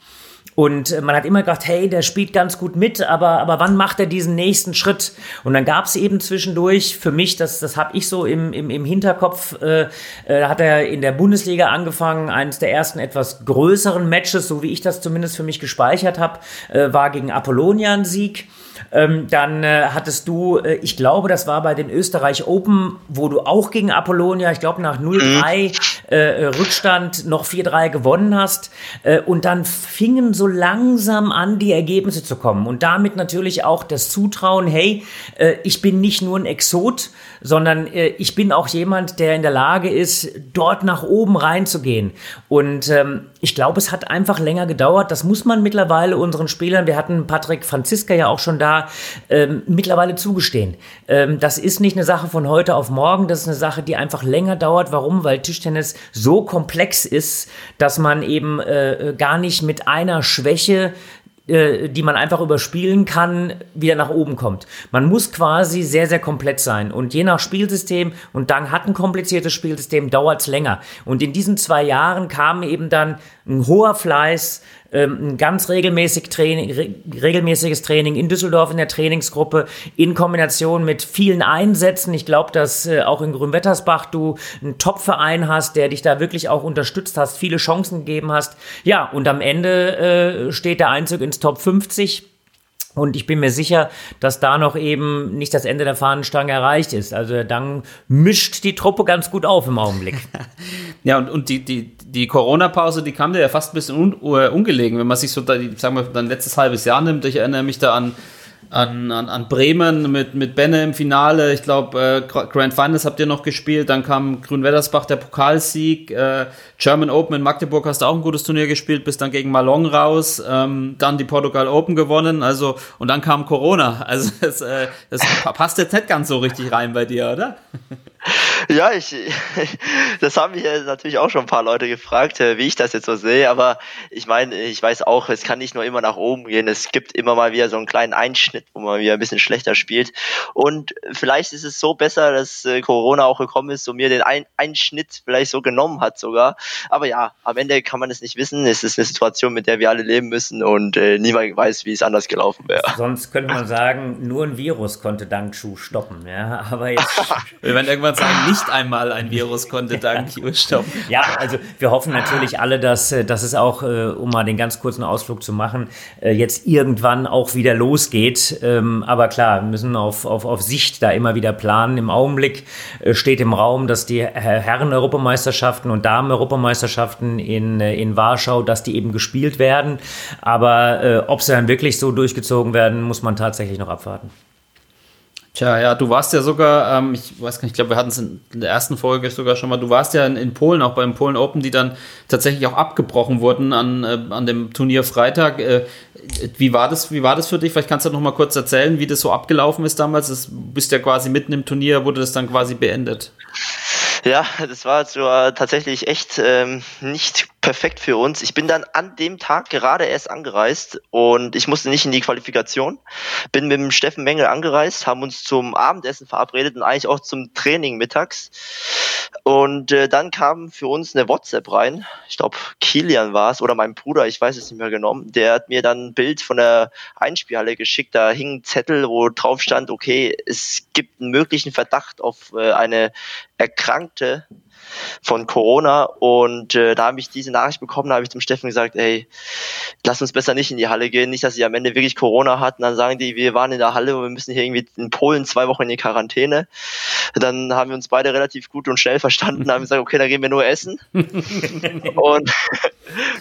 Und äh, man hat immer gedacht, hey, der spielt ganz gut mit, aber, aber wann macht er diesen nächsten Schritt? Und dann gab es eben zwischendurch für mich, das, das habe ich so im, im, im Hinterkopf, äh, äh, hat er in der Bundesliga angefangen, eines der ersten etwas größeren Matches, so wie ich das zumindest für mich gespeichert habe, äh, war gegen Apollonia ein Sieg. Ähm, dann äh, hattest du, äh, ich glaube, das war bei den Österreich Open, wo du auch gegen Apollonia, ich glaube nach 0-3 äh, Rückstand noch 4-3 gewonnen hast. Äh, und dann fingen so langsam an, die Ergebnisse zu kommen. Und damit natürlich auch das Zutrauen, hey, äh, ich bin nicht nur ein Exot, sondern äh, ich bin auch jemand, der in der Lage ist, dort nach oben reinzugehen. Und ähm, ich glaube, es hat einfach länger gedauert. Das muss man mittlerweile unseren Spielern, wir hatten Patrick Franziska ja auch schon da, ähm, mittlerweile zugestehen. Ähm, das ist nicht eine Sache von heute auf morgen, das ist eine Sache, die einfach länger dauert. Warum? Weil Tischtennis so komplex ist, dass man eben äh, gar nicht mit einer Schwäche äh, die man einfach überspielen kann, wieder nach oben kommt. Man muss quasi sehr, sehr komplett sein. Und je nach Spielsystem, und dann hat ein kompliziertes Spielsystem, dauert es länger. Und in diesen zwei Jahren kam eben dann ein hoher Fleiß, ähm, ein ganz regelmäßig Training, re regelmäßiges Training in Düsseldorf in der Trainingsgruppe in Kombination mit vielen Einsätzen. Ich glaube, dass äh, auch in Grünwettersbach du einen Top-Verein hast, der dich da wirklich auch unterstützt hast, viele Chancen gegeben hast. Ja, und am Ende äh, steht der Einzug ins Top 50 und ich bin mir sicher, dass da noch eben nicht das Ende der Fahnenstange erreicht ist. Also dann mischt die Truppe ganz gut auf im Augenblick. ja, und, und die, die, die Corona-Pause, die kam dir ja fast ein bisschen un, uh, ungelegen, wenn man sich so, da, sagen wir, dann letztes halbes Jahr nimmt. Ich erinnere mich da an an, an, an Bremen mit, mit Benne im Finale. Ich glaube, äh, Grand Finals habt ihr noch gespielt. Dann kam Grünwettersbach der Pokalsieg. Äh, German Open in Magdeburg hast du auch ein gutes Turnier gespielt, bis dann gegen Malong raus. Ähm, dann die Portugal Open gewonnen. Also, und dann kam Corona. Also, das, äh, das passt jetzt nicht ganz so richtig rein bei dir, oder? Ja, ich, das haben mich natürlich auch schon ein paar Leute gefragt, äh, wie ich das jetzt so sehe. Aber ich meine, ich weiß auch, es kann nicht nur immer nach oben gehen. Es gibt immer mal wieder so einen kleinen Einschnitt, wo man wieder ein bisschen schlechter spielt. Und vielleicht ist es so besser, dass äh, Corona auch gekommen ist und mir den ein Einschnitt vielleicht so genommen hat sogar. Aber ja, am Ende kann man es nicht wissen. Es ist eine Situation, mit der wir alle leben müssen und äh, niemand weiß, wie es anders gelaufen wäre. Sonst könnte man sagen, nur ein Virus konnte Dank Schuh stoppen. Ja, aber jetzt. wir werden irgendwann sagen, nicht einmal ein Virus konnte dank stoppen. Ja, also wir hoffen natürlich alle, dass, äh, dass es auch, äh, um mal den ganz kurzen Ausflug zu machen, äh, jetzt irgendwann auch wieder losgeht. Ähm, aber klar, wir müssen auf, auf, auf Sicht da immer wieder planen. Im Augenblick steht im Raum, dass die Herren-Europameisterschaften und Damen-Europameisterschaften in, in Warschau, dass die eben gespielt werden. Aber ob sie dann wirklich so durchgezogen werden, muss man tatsächlich noch abwarten. Tja, ja, du warst ja sogar, ähm, ich weiß gar nicht, ich glaube, wir hatten es in der ersten Folge sogar schon mal, du warst ja in, in, Polen, auch beim Polen Open, die dann tatsächlich auch abgebrochen wurden an, äh, an dem Turnier Freitag. Äh, wie, war das, wie war das für dich? Vielleicht kannst du noch mal kurz erzählen, wie das so abgelaufen ist damals. Du bist ja quasi mitten im Turnier, wurde das dann quasi beendet. Ja, das war so, äh, tatsächlich echt ähm, nicht perfekt für uns. Ich bin dann an dem Tag gerade erst angereist und ich musste nicht in die Qualifikation. Bin mit dem Steffen Mengel angereist, haben uns zum Abendessen verabredet und eigentlich auch zum Training mittags. Und äh, dann kam für uns eine WhatsApp rein. Ich glaube, Kilian war es oder mein Bruder, ich weiß es nicht mehr genommen. Der hat mir dann ein Bild von der Einspielhalle geschickt. Da hing ein Zettel, wo drauf stand, okay, es gibt einen möglichen Verdacht auf äh, eine Erkrankte von Corona und äh, da habe ich diese Nachricht bekommen, da habe ich zum Steffen gesagt, ey, lass uns besser nicht in die Halle gehen, nicht, dass sie am Ende wirklich Corona hatten, dann sagen die, wir waren in der Halle und wir müssen hier irgendwie in Polen zwei Wochen in die Quarantäne. Dann haben wir uns beide relativ gut und schnell verstanden, haben gesagt, okay, dann gehen wir nur essen. und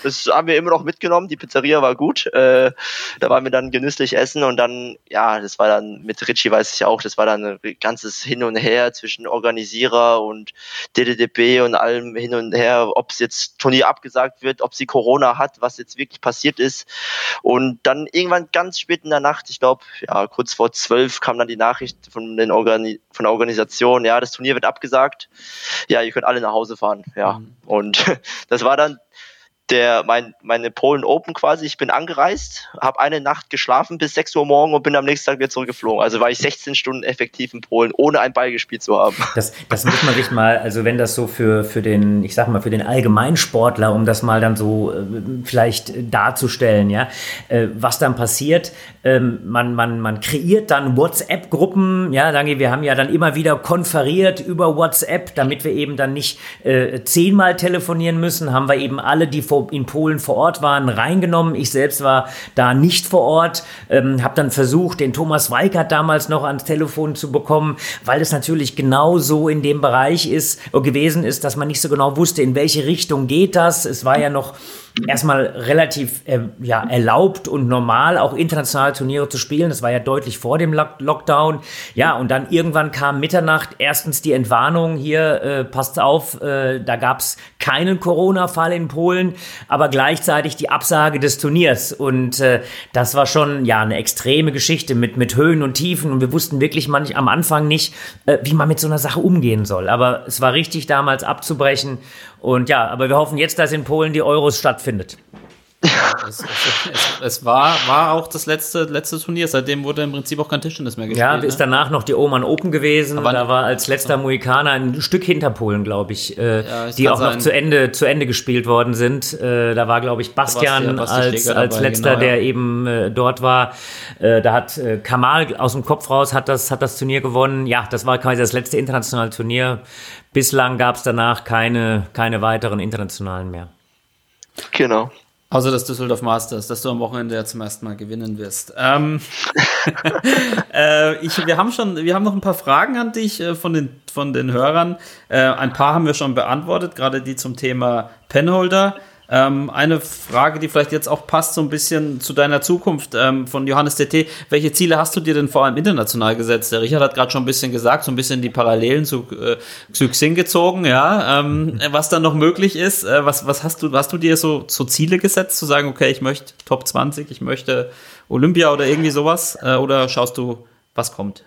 das haben wir immer noch mitgenommen, die Pizzeria war gut, äh, da waren wir dann genüsslich essen und dann, ja, das war dann mit Richie weiß ich auch, das war dann ein ganzes Hin und Her zwischen Organisierer und DDDP und allem hin und her, ob es jetzt Turnier abgesagt wird, ob sie Corona hat, was jetzt wirklich passiert ist. Und dann irgendwann ganz spät in der Nacht, ich glaube, ja, kurz vor zwölf kam dann die Nachricht von, den Organi von der Organisation, ja, das Turnier wird abgesagt. Ja, ihr könnt alle nach Hause fahren. Ja. Mhm. Und das war dann der mein, meine Polen Open quasi. Ich bin angereist, habe eine Nacht geschlafen bis 6 Uhr morgen und bin am nächsten Tag wieder zurückgeflogen. Also war ich 16 Stunden effektiv in Polen, ohne ein Ball gespielt zu haben. Das, das muss man sich mal, also wenn das so für, für den, ich sag mal, für den Allgemeinsportler, um das mal dann so äh, vielleicht darzustellen, ja, äh, was dann passiert, ähm, man, man, man kreiert dann WhatsApp-Gruppen, ja, danke, wir haben ja dann immer wieder konferiert über WhatsApp, damit wir eben dann nicht äh, zehnmal telefonieren müssen, haben wir eben alle, die vor in Polen vor Ort waren, reingenommen. Ich selbst war da nicht vor Ort, ähm, habe dann versucht, den Thomas Weikert damals noch ans Telefon zu bekommen, weil es natürlich genau so in dem Bereich ist, äh, gewesen ist, dass man nicht so genau wusste, in welche Richtung geht das. Es war ja noch erstmal relativ äh, ja, erlaubt und normal, auch internationale Turniere zu spielen. Das war ja deutlich vor dem Lock Lockdown. Ja, und dann irgendwann kam Mitternacht erstens die Entwarnung hier, äh, passt auf, äh, da gab's keinen Corona-Fall in Polen, aber gleichzeitig die Absage des Turniers. Und äh, das war schon ja eine extreme Geschichte mit, mit Höhen und Tiefen. Und wir wussten wirklich manch am Anfang nicht, äh, wie man mit so einer Sache umgehen soll. Aber es war richtig, damals abzubrechen. Und ja, aber wir hoffen jetzt, dass in Polen die Euros stattfindet. Es, es, es, war, war auch das letzte, letzte Turnier. Seitdem wurde im Prinzip auch kein Tischtennis mehr gespielt. Ja, ist ne? danach noch die Oman Open gewesen. Aber da war als letzter Mohikaner ein Stück hinter Polen, glaube ich, äh, ja, die auch sein. noch zu Ende, zu Ende gespielt worden sind. Äh, da war, glaube ich, Bastian, Bastian als, dabei, als letzter, genau, der ja. eben äh, dort war. Äh, da hat äh, Kamal aus dem Kopf raus hat das, hat das Turnier gewonnen. Ja, das war quasi das letzte internationale Turnier. Bislang gab es danach keine, keine weiteren internationalen mehr. Genau. Außer das Düsseldorf Masters, dass du am Wochenende ja zum ersten Mal gewinnen wirst. Ähm, äh, ich, wir haben schon, wir haben noch ein paar Fragen an dich äh, von, den, von den Hörern. Äh, ein paar haben wir schon beantwortet, gerade die zum Thema Penholder. Ähm, eine Frage, die vielleicht jetzt auch passt, so ein bisschen zu deiner Zukunft ähm, von Johannes DT. Welche Ziele hast du dir denn vor allem international gesetzt? Der Richard hat gerade schon ein bisschen gesagt, so ein bisschen die Parallelen zu, äh, zu Xing gezogen, ja. Ähm, was dann noch möglich ist, äh, was, was hast du, hast du dir so, so Ziele gesetzt, zu sagen, okay, ich möchte Top 20, ich möchte Olympia oder irgendwie sowas? Äh, oder schaust du, was kommt?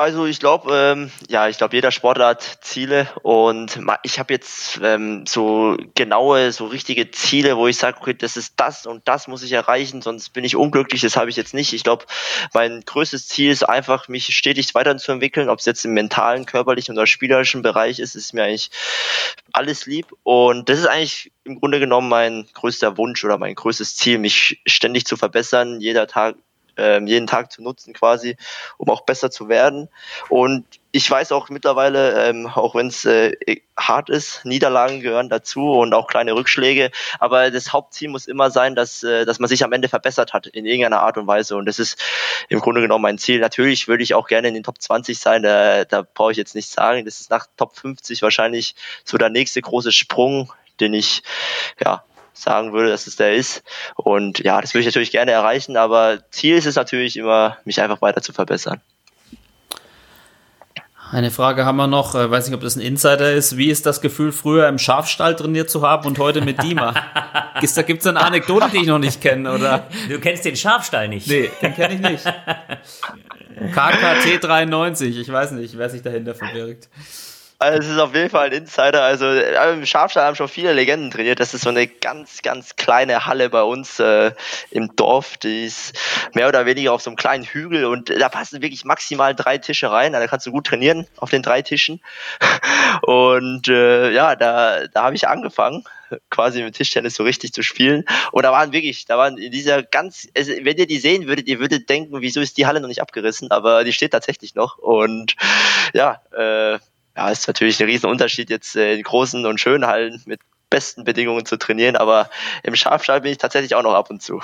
Also ich glaube, ähm, ja, ich glaube, jeder Sportler hat Ziele und ich habe jetzt ähm, so genaue, so richtige Ziele, wo ich sage, okay, das ist das und das muss ich erreichen, sonst bin ich unglücklich. Das habe ich jetzt nicht. Ich glaube, mein größtes Ziel ist einfach, mich stetig weiterzuentwickeln, ob es jetzt im mentalen, körperlichen oder spielerischen Bereich ist, ist mir eigentlich alles lieb und das ist eigentlich im Grunde genommen mein größter Wunsch oder mein größtes Ziel, mich ständig zu verbessern, jeder Tag ähm, jeden Tag zu nutzen quasi, um auch besser zu werden. Und ich weiß auch mittlerweile, ähm, auch wenn es äh, hart ist, Niederlagen gehören dazu und auch kleine Rückschläge. Aber das Hauptziel muss immer sein, dass, äh, dass man sich am Ende verbessert hat in irgendeiner Art und Weise. Und das ist im Grunde genommen mein Ziel. Natürlich würde ich auch gerne in den Top 20 sein. Da, da brauche ich jetzt nichts sagen. Das ist nach Top 50 wahrscheinlich so der nächste große Sprung, den ich ja sagen würde, dass es der ist. Und ja, das würde ich natürlich gerne erreichen, aber Ziel ist es natürlich immer, mich einfach weiter zu verbessern. Eine Frage haben wir noch, ich äh, weiß nicht, ob das ein Insider ist. Wie ist das Gefühl, früher im Schafstall trainiert zu haben und heute mit Dima? da gibt es eine Anekdote, die ich noch nicht kenne, oder? Du kennst den Schafstall nicht. Nee, den kenne ich nicht. KKT 93, ich weiß nicht, wer sich dahinter verbirgt. Also es ist auf jeden Fall ein Insider. Also äh, im Schafstall haben schon viele Legenden trainiert. Das ist so eine ganz, ganz kleine Halle bei uns äh, im Dorf. Die ist mehr oder weniger auf so einem kleinen Hügel und da passen wirklich maximal drei Tische rein. Da kannst du gut trainieren auf den drei Tischen. Und äh, ja, da, da habe ich angefangen quasi mit Tischtennis so richtig zu spielen. Und da waren wirklich, da waren in dieser ganz, also wenn ihr die sehen würdet, ihr würdet denken, wieso ist die Halle noch nicht abgerissen, aber die steht tatsächlich noch. Und ja, äh, ja, ist natürlich ein Riesenunterschied, jetzt äh, in großen und schönen Hallen mit besten Bedingungen zu trainieren, aber im Schafstall bin ich tatsächlich auch noch ab und zu.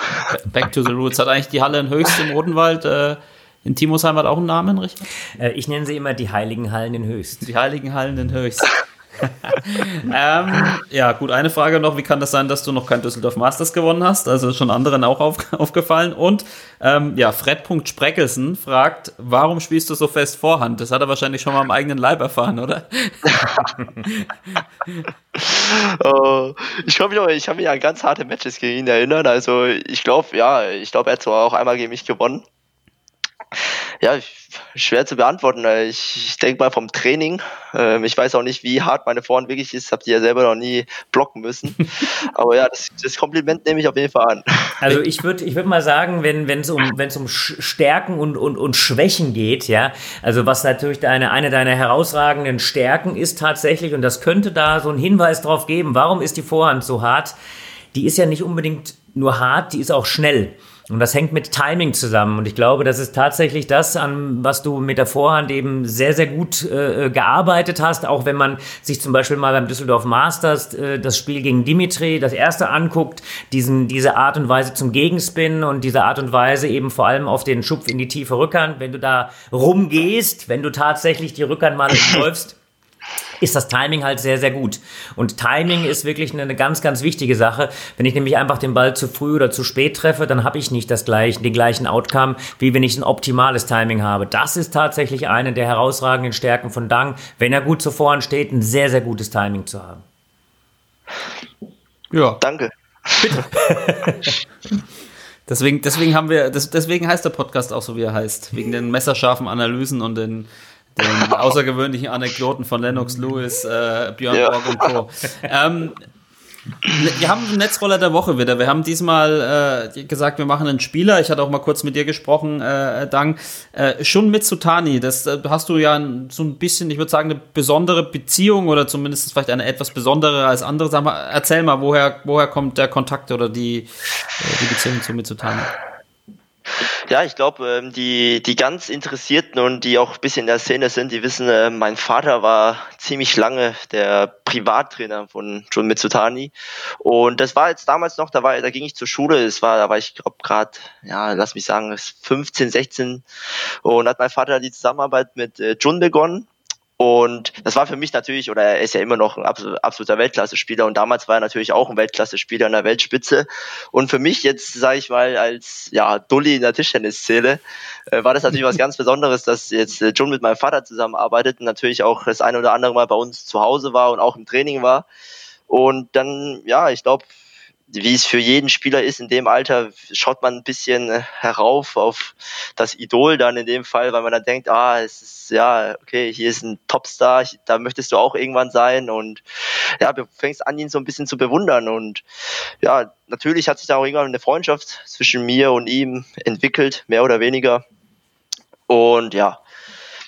Back to the Roots. Hat eigentlich die Halle in Höchst im Rotenwald äh, in Timosheim hat auch einen Namen, richtig? Äh, ich nenne sie immer die Heiligen Hallen in Höchst. Die Heiligen Hallen in Höchst. ähm, ja, gut, eine Frage noch. Wie kann das sein, dass du noch kein Düsseldorf Masters gewonnen hast? Also schon anderen auch auf, aufgefallen. Und ähm, ja, Fred.Spreckelsen fragt, warum spielst du so fest Vorhand? Das hat er wahrscheinlich schon mal am eigenen Leib erfahren, oder? uh, ich glaube, ich habe mich an ganz harte Matches gegen ihn erinnert. Also ich glaube, ja, ich glaube, er hat zwar auch einmal gegen mich gewonnen. Ja, schwer zu beantworten. Ich, ich denke mal vom Training. Ähm, ich weiß auch nicht, wie hart meine Vorhand wirklich ist. Habe die ja selber noch nie blocken müssen. Aber ja, das, das Kompliment nehme ich auf jeden Fall an. Also ich würde ich würd mal sagen, wenn es um, wenn's um Stärken und, und, und Schwächen geht, ja, also was natürlich deine, eine deiner herausragenden Stärken ist tatsächlich, und das könnte da so einen Hinweis drauf geben, warum ist die Vorhand so hart? Die ist ja nicht unbedingt nur hart, die ist auch schnell. Und das hängt mit Timing zusammen. Und ich glaube, das ist tatsächlich das, an was du mit der Vorhand eben sehr, sehr gut äh, gearbeitet hast. Auch wenn man sich zum Beispiel mal beim Düsseldorf Masters äh, das Spiel gegen Dimitri, das erste anguckt, diesen, diese Art und Weise zum Gegenspin und diese Art und Weise eben vor allem auf den Schupf in die tiefe Rückhand. Wenn du da rumgehst, wenn du tatsächlich die Rückhand mal läufst, ist das Timing halt sehr, sehr gut. Und Timing ist wirklich eine ganz, ganz wichtige Sache. Wenn ich nämlich einfach den Ball zu früh oder zu spät treffe, dann habe ich nicht das gleiche, den gleichen Outcome, wie wenn ich ein optimales Timing habe. Das ist tatsächlich eine der herausragenden Stärken von Dang, wenn er gut zuvor steht, ein sehr, sehr gutes Timing zu haben. Ja. Danke. deswegen, deswegen haben wir, deswegen heißt der Podcast auch so, wie er heißt. Wegen den messerscharfen Analysen und den den außergewöhnlichen Anekdoten von Lennox Lewis, äh, Björn ja. Borg und Co. Ähm, wir haben einen Netzroller der Woche wieder. Wir haben diesmal äh, gesagt, wir machen einen Spieler. Ich hatte auch mal kurz mit dir gesprochen, äh, Dang. Äh, schon mit Sutani, das äh, hast du ja so ein bisschen, ich würde sagen, eine besondere Beziehung oder zumindest vielleicht eine etwas besondere als andere. Sag mal, erzähl mal, woher, woher kommt der Kontakt oder die, äh, die Beziehung zu Mitsutani? Ja, ich glaube, ähm, die, die ganz Interessierten und die auch ein bisschen in der Szene sind, die wissen, äh, mein Vater war ziemlich lange der Privattrainer von John Mitsutani. Und das war jetzt damals noch, da war, da ging ich zur Schule, das war, da war ich glaube gerade, ja, lass mich sagen, 15, 16 und hat mein Vater die Zusammenarbeit mit äh, Jun begonnen und das war für mich natürlich, oder er ist ja immer noch ein absoluter Weltklasse-Spieler und damals war er natürlich auch ein Weltklasse-Spieler in der Weltspitze. Und für mich jetzt, sage ich mal, als ja, Dulli in der Tischtennisszene, äh, war das natürlich was ganz Besonderes, dass jetzt äh, John mit meinem Vater zusammenarbeitet und natürlich auch das eine oder andere Mal bei uns zu Hause war und auch im Training war. Und dann, ja, ich glaube, wie es für jeden Spieler ist, in dem Alter schaut man ein bisschen äh, herauf auf das Idol dann in dem Fall, weil man dann denkt, ah, es ist ja, okay, hier ist ein Topstar, da möchtest du auch irgendwann sein und ja, du fängst an, ihn so ein bisschen zu bewundern und ja, natürlich hat sich da auch irgendwann eine Freundschaft zwischen mir und ihm entwickelt, mehr oder weniger und ja,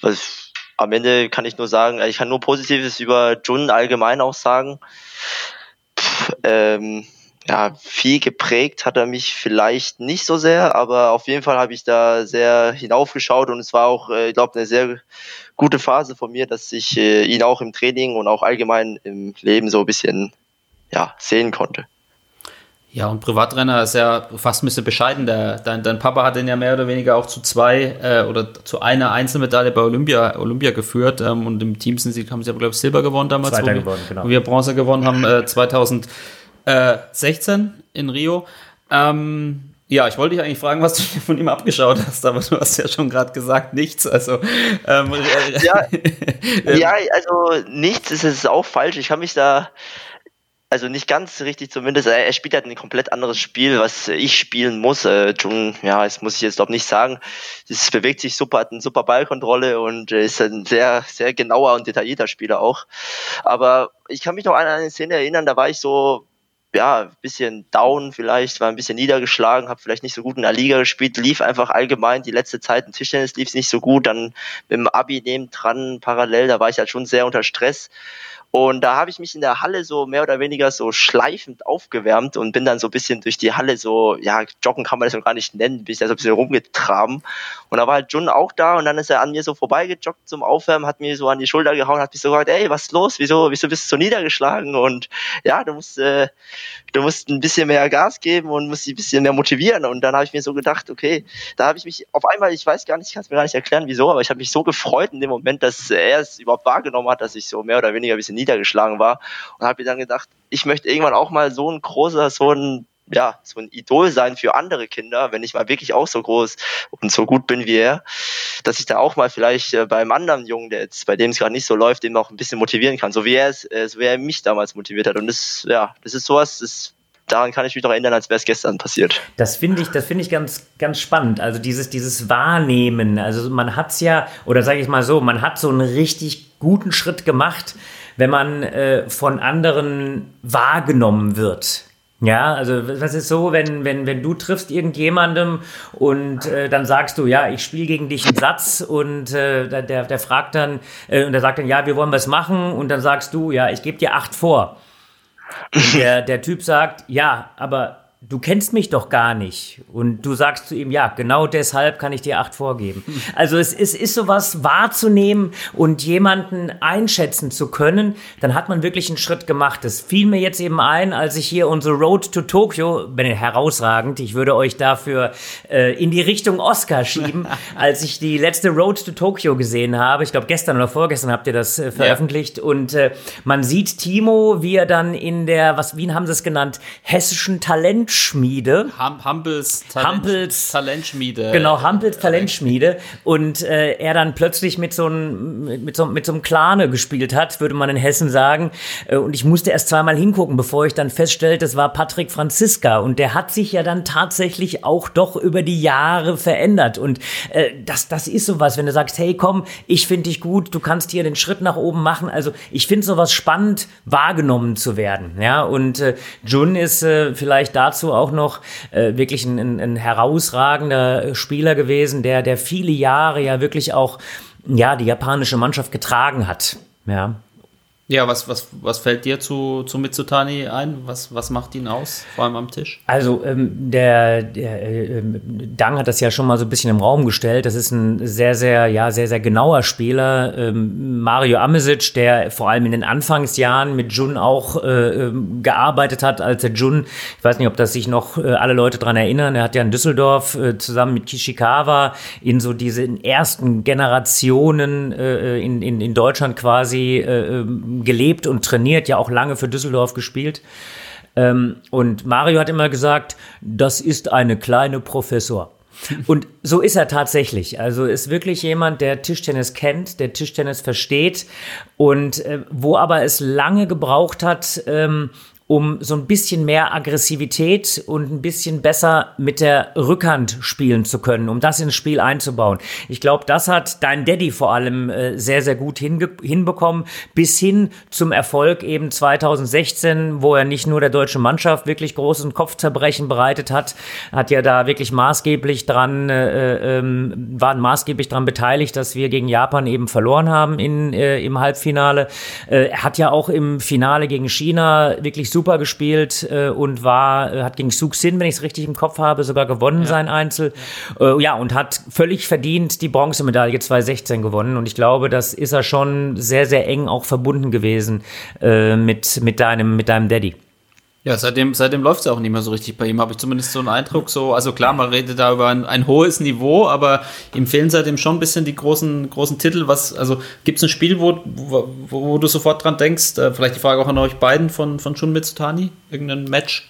was, am Ende kann ich nur sagen, ich kann nur Positives über Jun allgemein auch sagen. Pff, ähm, ja, viel geprägt hat er mich vielleicht nicht so sehr, aber auf jeden Fall habe ich da sehr hinaufgeschaut und es war auch, äh, ich glaube, eine sehr gute Phase von mir, dass ich äh, ihn auch im Training und auch allgemein im Leben so ein bisschen ja, sehen konnte. Ja, und Privatrenner ist ja fast ein bisschen bescheiden. Der, dein, dein Papa hat den ja mehr oder weniger auch zu zwei äh, oder zu einer Einzelmedaille bei Olympia, Olympia geführt. Ähm, und im Team sind sie, haben sie aber, glaube ich, Silber gewonnen damals. Zweiter wo, gewonnen, genau. Wo wir Bronze gewonnen haben, äh, 2000 äh, 16 in Rio. Ähm, ja, ich wollte dich eigentlich fragen, was du von ihm abgeschaut hast, aber du hast ja schon gerade gesagt, nichts. Also ähm, ja, ja, also nichts ist es auch falsch. Ich habe mich da also nicht ganz richtig zumindest. Er, spielt halt ein komplett anderes Spiel, was ich spielen muss. Äh, Jung, ja, das muss ich jetzt glaube nicht sagen. Es bewegt sich super, hat eine super Ballkontrolle und äh, ist ein sehr, sehr genauer und detaillierter Spieler auch. Aber ich kann mich noch an eine Szene erinnern, da war ich so ja, bisschen down vielleicht, war ein bisschen niedergeschlagen, habe vielleicht nicht so gut in der Liga gespielt, lief einfach allgemein die letzte Zeit im Tischtennis lief es nicht so gut, dann mit dem Abi neben dran parallel, da war ich halt schon sehr unter Stress und da habe ich mich in der Halle so mehr oder weniger so schleifend aufgewärmt und bin dann so ein bisschen durch die Halle so, ja, joggen kann man das noch gar nicht nennen, bin ich da so ein bisschen rumgetraben. Und da war halt Jun auch da und dann ist er an mir so vorbeigejoggt zum Aufwärmen, hat mir so an die Schulter gehauen, hat mich so gesagt, ey, was ist los? Wieso, wieso bist du so niedergeschlagen? Und ja, du musst, äh, du musst ein bisschen mehr Gas geben und musst dich ein bisschen mehr motivieren. Und dann habe ich mir so gedacht, okay, da habe ich mich auf einmal, ich weiß gar nicht, ich kann es mir gar nicht erklären, wieso, aber ich habe mich so gefreut in dem Moment, dass er es überhaupt wahrgenommen hat, dass ich so mehr oder weniger ein bisschen niedergeschlagen war und habe mir dann gedacht, ich möchte irgendwann auch mal so ein großer, so ein ja, so ein Idol sein für andere Kinder, wenn ich mal wirklich auch so groß und so gut bin wie er, dass ich da auch mal vielleicht äh, beim anderen Jungen, der jetzt, bei dem es gerade nicht so läuft, eben auch ein bisschen motivieren kann, so wie er es, äh, so wie er mich damals motiviert hat. Und das, ja, das ist sowas, das daran kann ich mich noch erinnern, als wäre es gestern passiert. Das finde ich, das finde ich ganz, ganz spannend. Also dieses, dieses Wahrnehmen. Also man hat's ja, oder sage ich mal so, man hat so einen richtig guten Schritt gemacht, wenn man äh, von anderen wahrgenommen wird. Ja, also was ist so, wenn, wenn, wenn du triffst irgendjemandem und äh, dann sagst du, ja, ich spiele gegen dich einen Satz und äh, der, der fragt dann, äh, und der sagt dann, ja, wir wollen was machen und dann sagst du, ja, ich gebe dir acht vor. Und der, der Typ sagt, ja, aber du kennst mich doch gar nicht. Und du sagst zu ihm, ja, genau deshalb kann ich dir acht vorgeben. Also es, es ist sowas wahrzunehmen und jemanden einschätzen zu können, dann hat man wirklich einen Schritt gemacht. Das fiel mir jetzt eben ein, als ich hier unsere Road to Tokyo, bin herausragend, ich würde euch dafür äh, in die Richtung Oscar schieben, als ich die letzte Road to Tokyo gesehen habe. Ich glaube, gestern oder vorgestern habt ihr das äh, veröffentlicht. Ja. Und äh, man sieht Timo, wie er dann in der, was, wie haben sie es genannt, hessischen Talent Talentschmiede. Hum Humpels, Talent, Humpels Talentschmiede. Genau, Humpels Talentschmiede. Und äh, er dann plötzlich mit so einem mit so, mit so einem Klane gespielt hat, würde man in Hessen sagen. Äh, und ich musste erst zweimal hingucken, bevor ich dann feststellte, das war Patrick Franziska. Und der hat sich ja dann tatsächlich auch doch über die Jahre verändert. Und äh, das, das ist sowas, wenn du sagst, hey komm, ich finde dich gut, du kannst hier den Schritt nach oben machen. Also ich finde sowas spannend, wahrgenommen zu werden. Ja, und äh, Jun ist äh, vielleicht dazu dazu auch noch äh, wirklich ein, ein, ein herausragender Spieler gewesen, der, der viele Jahre ja wirklich auch ja, die japanische Mannschaft getragen hat. Ja. Ja, was, was, was fällt dir zu, zu Mitsutani ein? Was, was macht ihn aus, vor allem am Tisch? Also ähm, der, der äh, Dang hat das ja schon mal so ein bisschen im Raum gestellt. Das ist ein sehr, sehr, ja, sehr, sehr genauer Spieler. Ähm, Mario Amesic, der vor allem in den Anfangsjahren mit Jun auch äh, ähm, gearbeitet hat, als der Jun, ich weiß nicht, ob das sich noch äh, alle Leute dran erinnern, er hat ja in Düsseldorf äh, zusammen mit Kishikawa in so diesen ersten Generationen äh, in, in, in Deutschland quasi äh, ähm, gelebt und trainiert, ja auch lange für Düsseldorf gespielt. Ähm, und Mario hat immer gesagt, das ist eine kleine Professor. Und so ist er tatsächlich. Also ist wirklich jemand, der Tischtennis kennt, der Tischtennis versteht und äh, wo aber es lange gebraucht hat, ähm, um so ein bisschen mehr Aggressivität und ein bisschen besser mit der Rückhand spielen zu können, um das ins Spiel einzubauen. Ich glaube, das hat dein Daddy vor allem äh, sehr, sehr gut hinbekommen, bis hin zum Erfolg eben 2016, wo er nicht nur der deutschen Mannschaft wirklich großen Kopfzerbrechen bereitet hat, hat ja da wirklich maßgeblich dran, äh, äh, waren maßgeblich dran beteiligt, dass wir gegen Japan eben verloren haben in, äh, im Halbfinale. Äh, er hat ja auch im Finale gegen China wirklich gespielt äh, und war, äh, hat gegen Suk Sin, wenn ich es richtig im Kopf habe, sogar gewonnen ja. sein Einzel. Ja. Äh, ja, und hat völlig verdient die Bronzemedaille 2016 gewonnen. Und ich glaube, das ist er schon sehr, sehr eng auch verbunden gewesen äh, mit, mit, deinem, mit deinem Daddy. Ja, seitdem, seitdem läuft es auch nicht mehr so richtig bei ihm, habe ich zumindest so einen Eindruck. So, also klar, man redet da über ein, ein, hohes Niveau, aber ihm fehlen seitdem schon ein bisschen die großen, großen Titel. Was, also gibt es ein Spiel, wo, wo, wo, du sofort dran denkst, äh, vielleicht die Frage auch an euch beiden von, von Shun Mitsutani, irgendein Match?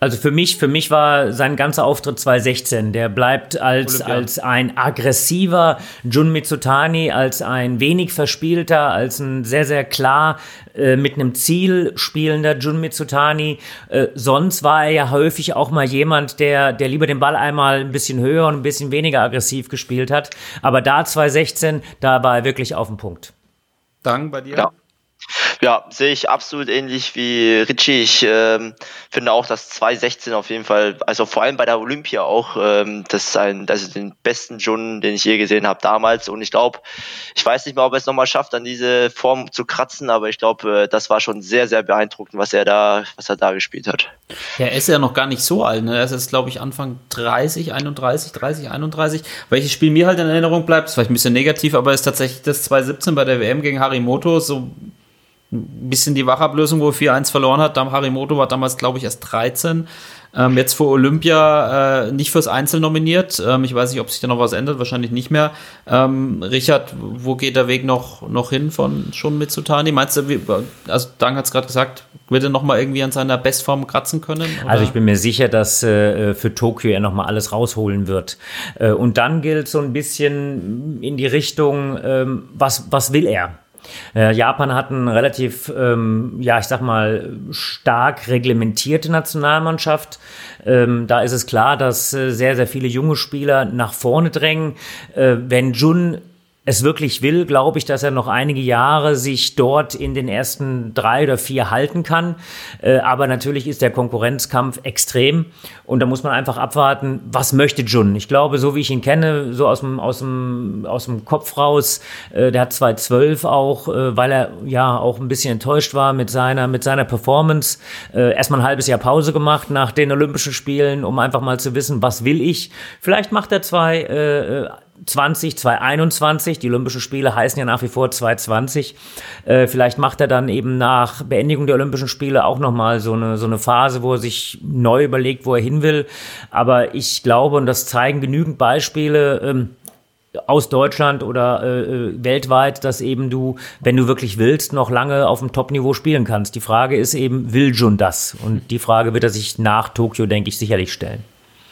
Also für mich, für mich war sein ganzer Auftritt 2016. Der bleibt als, als ein aggressiver Jun Mitsutani, als ein wenig verspielter, als ein sehr, sehr klar äh, mit einem Ziel spielender Jun Mitsutani. Äh, sonst war er ja häufig auch mal jemand, der, der lieber den Ball einmal ein bisschen höher und ein bisschen weniger aggressiv gespielt hat. Aber da 2016, da war er wirklich auf dem Punkt. Dank bei dir. Ja. Ja, sehe ich absolut ähnlich wie Richie. Ich ähm, finde auch, dass 2016 auf jeden Fall, also vor allem bei der Olympia auch, ähm, das ist ein, also den besten Jun, den ich je gesehen habe damals. Und ich glaube, ich weiß nicht mal, ob er es nochmal schafft, an diese Form zu kratzen, aber ich glaube, äh, das war schon sehr, sehr beeindruckend, was er da, was er da gespielt hat. Ja, er ist ja noch gar nicht so alt, ne? Er ist glaube ich, Anfang 30, 31, 30, 31. Welches Spiel mir halt in Erinnerung bleibt, ist vielleicht ein bisschen negativ, aber ist tatsächlich das 2017 bei der WM gegen Harimoto, so ein bisschen die Wachablösung, wo er 4-1 verloren hat. Harimoto war damals, glaube ich, erst 13. Ähm, jetzt vor Olympia äh, nicht fürs Einzel nominiert. Ähm, ich weiß nicht, ob sich da noch was ändert, wahrscheinlich nicht mehr. Ähm, Richard, wo geht der Weg noch, noch hin von schon mit Sutani? Meinst du, wie, also Dang hat es gerade gesagt, wird er nochmal irgendwie an seiner Bestform kratzen können? Oder? Also ich bin mir sicher, dass äh, für Tokio er nochmal alles rausholen wird. Äh, und dann gilt so ein bisschen in die Richtung, ähm, was, was will er? Äh, Japan hat eine relativ, ähm, ja, ich sag mal, stark reglementierte Nationalmannschaft. Ähm, da ist es klar, dass äh, sehr, sehr viele junge Spieler nach vorne drängen. Äh, wenn Jun es wirklich will, glaube ich, dass er noch einige Jahre sich dort in den ersten drei oder vier halten kann. Äh, aber natürlich ist der Konkurrenzkampf extrem und da muss man einfach abwarten, was möchte Jun. Ich glaube, so wie ich ihn kenne, so aus dem, aus dem, aus dem Kopf raus, äh, der hat 2012 auch, äh, weil er ja auch ein bisschen enttäuscht war mit seiner, mit seiner Performance, erstmal ein halbes Jahr Pause gemacht nach den Olympischen Spielen, um einfach mal zu wissen, was will ich. Vielleicht macht er zwei, äh, 20, 2021, die Olympischen Spiele heißen ja nach wie vor 2020. Äh, vielleicht macht er dann eben nach Beendigung der Olympischen Spiele auch nochmal so eine, so eine Phase, wo er sich neu überlegt, wo er hin will. Aber ich glaube, und das zeigen genügend Beispiele, ähm, aus Deutschland oder äh, äh weltweit, dass eben du, wenn du wirklich willst, noch lange auf dem Top-Niveau spielen kannst. Die Frage ist eben, will Jun das? Und die Frage wird er sich nach Tokio, denke ich, sicherlich stellen.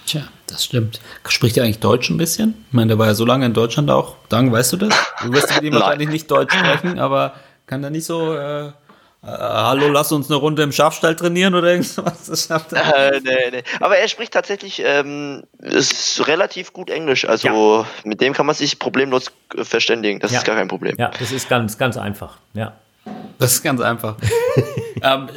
Tja, das stimmt. Spricht er eigentlich Deutsch ein bisschen? Ich meine, der war ja so lange in Deutschland auch. Dann weißt du das? Du wirst mit ihm wahrscheinlich nicht Deutsch sprechen, aber kann er nicht so, äh, äh, hallo, lass uns eine Runde im Schafstall trainieren oder irgendwas? Das schafft er. Äh, nee, nee. Aber er spricht tatsächlich ähm, ist relativ gut Englisch. Also ja. mit dem kann man sich problemlos verständigen. Das ja. ist gar kein Problem. Ja, das ist ganz, ganz einfach. Ja. Das ist ganz einfach. ähm,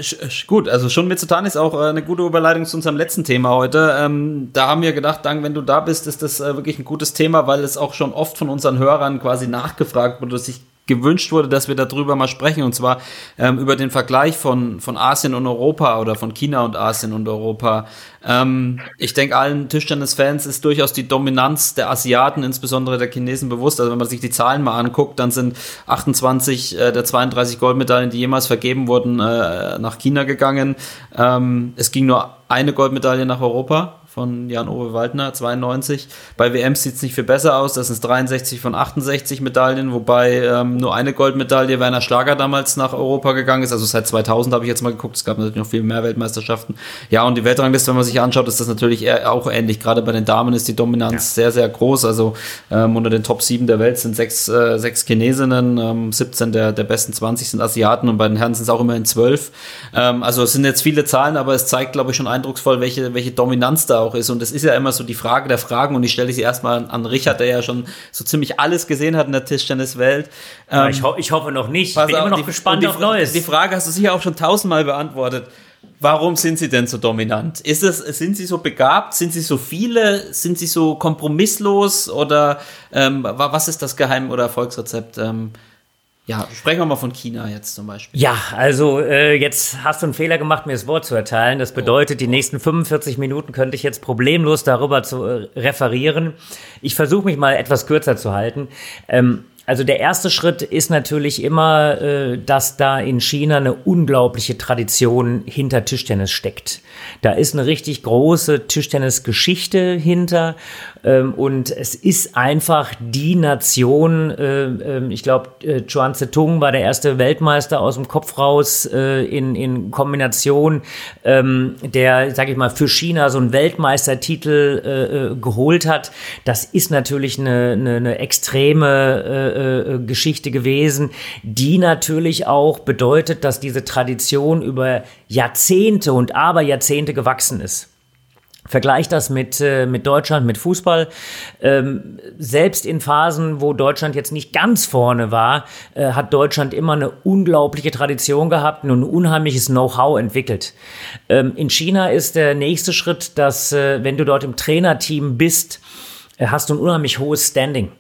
gut, also schon mitzutan ist auch äh, eine gute Überleitung zu unserem letzten Thema heute. Ähm, da haben wir gedacht, Dank, wenn du da bist, ist das äh, wirklich ein gutes Thema, weil es auch schon oft von unseren Hörern quasi nachgefragt wurde, sich gewünscht wurde, dass wir darüber mal sprechen, und zwar ähm, über den Vergleich von, von Asien und Europa oder von China und Asien und Europa. Ähm, ich denke, allen Tischtennis-Fans ist durchaus die Dominanz der Asiaten, insbesondere der Chinesen, bewusst. Also wenn man sich die Zahlen mal anguckt, dann sind 28 äh, der 32 Goldmedaillen, die jemals vergeben wurden, äh, nach China gegangen. Ähm, es ging nur eine Goldmedaille nach Europa von Jan-Ove Waldner, 92. Bei WMs sieht es nicht viel besser aus. Das sind 63 von 68 Medaillen, wobei ähm, nur eine Goldmedaille Werner Schlager damals nach Europa gegangen ist. Also seit 2000 habe ich jetzt mal geguckt. Es gab natürlich noch viel mehr Weltmeisterschaften. Ja, und die Weltrangliste, wenn man sich anschaut, ist das natürlich auch ähnlich. Gerade bei den Damen ist die Dominanz ja. sehr, sehr groß. Also ähm, unter den Top 7 der Welt sind sechs, äh, sechs Chinesinnen, ähm, 17 der, der besten 20 sind Asiaten und bei den Herren sind es auch immerhin 12. Ähm, also es sind jetzt viele Zahlen, aber es zeigt, glaube ich, schon eindrucksvoll, welche, welche Dominanz da auch ist. Und es ist ja immer so die Frage der Fragen und ich stelle sie erstmal an Richard, der ja schon so ziemlich alles gesehen hat in der Tischtenniswelt. Ähm, ich, ho ich, hoffe noch nicht. Ich bin immer noch die, gespannt die, auf Neues. Die Frage hast du sicher auch schon tausendmal beantwortet. Warum sind sie denn so dominant? Ist es, sind sie so begabt? Sind sie so viele? Sind sie so kompromisslos? Oder ähm, was ist das Geheim- oder Erfolgsrezept? Ähm, ja, sprechen wir mal von China jetzt zum Beispiel. Ja, also äh, jetzt hast du einen Fehler gemacht, mir das Wort zu erteilen. Das bedeutet, die nächsten 45 Minuten könnte ich jetzt problemlos darüber zu äh, referieren. Ich versuche mich mal etwas kürzer zu halten. Ähm, also der erste Schritt ist natürlich immer, äh, dass da in China eine unglaubliche Tradition hinter Tischtennis steckt. Da ist eine richtig große Tischtennisgeschichte hinter und es ist einfach die Nation, äh, ähm, ich glaube, äh, Chuan Zetung war der erste Weltmeister aus dem Kopf raus äh, in, in Kombination, ähm, der, sage ich mal, für China so einen Weltmeistertitel äh, geholt hat. Das ist natürlich eine, eine, eine extreme Geschichte gewesen, die natürlich auch bedeutet, dass diese Tradition über Jahrzehnte und Aberjahrzehnte gewachsen ist. Vergleich das mit, äh, mit Deutschland, mit Fußball. Ähm, selbst in Phasen, wo Deutschland jetzt nicht ganz vorne war, äh, hat Deutschland immer eine unglaubliche Tradition gehabt und ein unheimliches Know-how entwickelt. Ähm, in China ist der nächste Schritt, dass äh, wenn du dort im Trainerteam bist, äh, hast du ein unheimlich hohes Standing.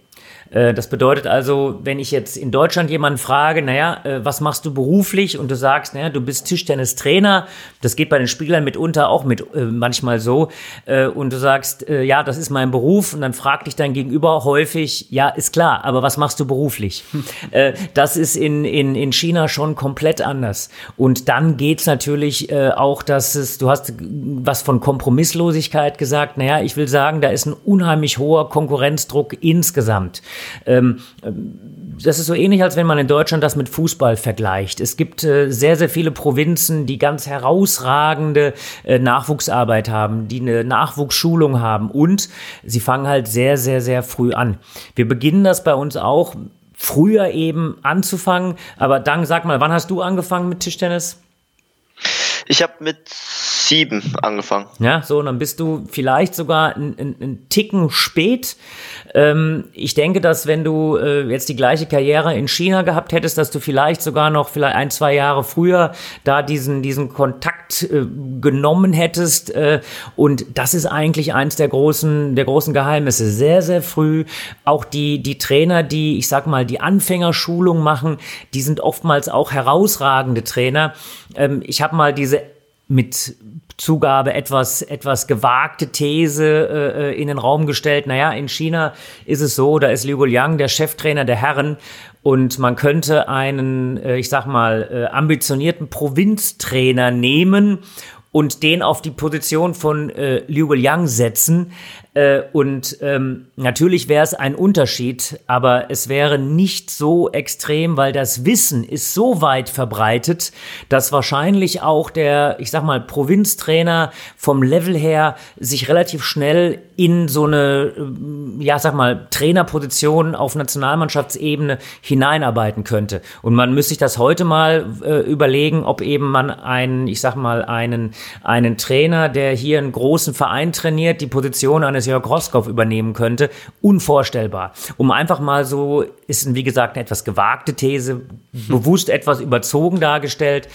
Äh, das bedeutet also, wenn ich jetzt in Deutschland jemanden frage, naja, äh, was machst du beruflich? Und du sagst, naja, du bist Tischtennistrainer, das geht bei den Spielern mitunter auch mit äh, manchmal so. Äh, und du sagst, äh, ja, das ist mein Beruf. Und dann fragt dich dein Gegenüber häufig, ja, ist klar, aber was machst du beruflich? Äh, das ist in, in, in China schon komplett anders. Und dann geht's natürlich auch, dass es, du hast was von Kompromisslosigkeit gesagt. Naja, ich will sagen, da ist ein unheimlich hoher Konkurrenzdruck insgesamt. Ähm, das ist so ähnlich, als wenn man in Deutschland das mit Fußball vergleicht. Es gibt äh, sehr, sehr viele Provinzen, die ganz herausragende äh, Nachwuchsarbeit haben, die eine Nachwuchsschulung haben und sie fangen halt sehr, sehr, sehr früh an. Wir beginnen das bei uns auch früher eben anzufangen. Aber dann sag mal, wann hast du angefangen mit Tischtennis? Ich habe mit sieben angefangen. Ja, so, und dann bist du vielleicht sogar einen Ticken spät. Ähm, ich denke, dass wenn du äh, jetzt die gleiche Karriere in China gehabt hättest, dass du vielleicht sogar noch vielleicht ein, zwei Jahre früher da diesen, diesen Kontakt äh, genommen hättest. Äh, und das ist eigentlich eins der großen, der großen Geheimnisse. Sehr, sehr früh. Auch die, die Trainer, die, ich sag mal, die Anfängerschulung machen, die sind oftmals auch herausragende Trainer. Ähm, ich habe mal diese mit Zugabe etwas, etwas gewagte These äh, äh, in den Raum gestellt. Naja, in China ist es so, da ist Liu Guoliang der Cheftrainer der Herren und man könnte einen, äh, ich sag mal, äh, ambitionierten Provinztrainer nehmen und den auf die Position von äh, Liu Guoliang setzen. Äh, und ähm, natürlich wäre es ein Unterschied, aber es wäre nicht so extrem, weil das Wissen ist so weit verbreitet, dass wahrscheinlich auch der, ich sag mal, Provinztrainer vom Level her sich relativ schnell in so eine, äh, ja, sag mal, Trainerposition auf Nationalmannschaftsebene hineinarbeiten könnte. Und man müsste sich das heute mal äh, überlegen, ob eben man einen, ich sag mal, einen, einen Trainer, der hier einen großen Verein trainiert, die Position eines Jörg Roskow übernehmen könnte. Unvorstellbar. Um einfach mal so, ist wie gesagt eine etwas gewagte These, bewusst etwas überzogen dargestellt.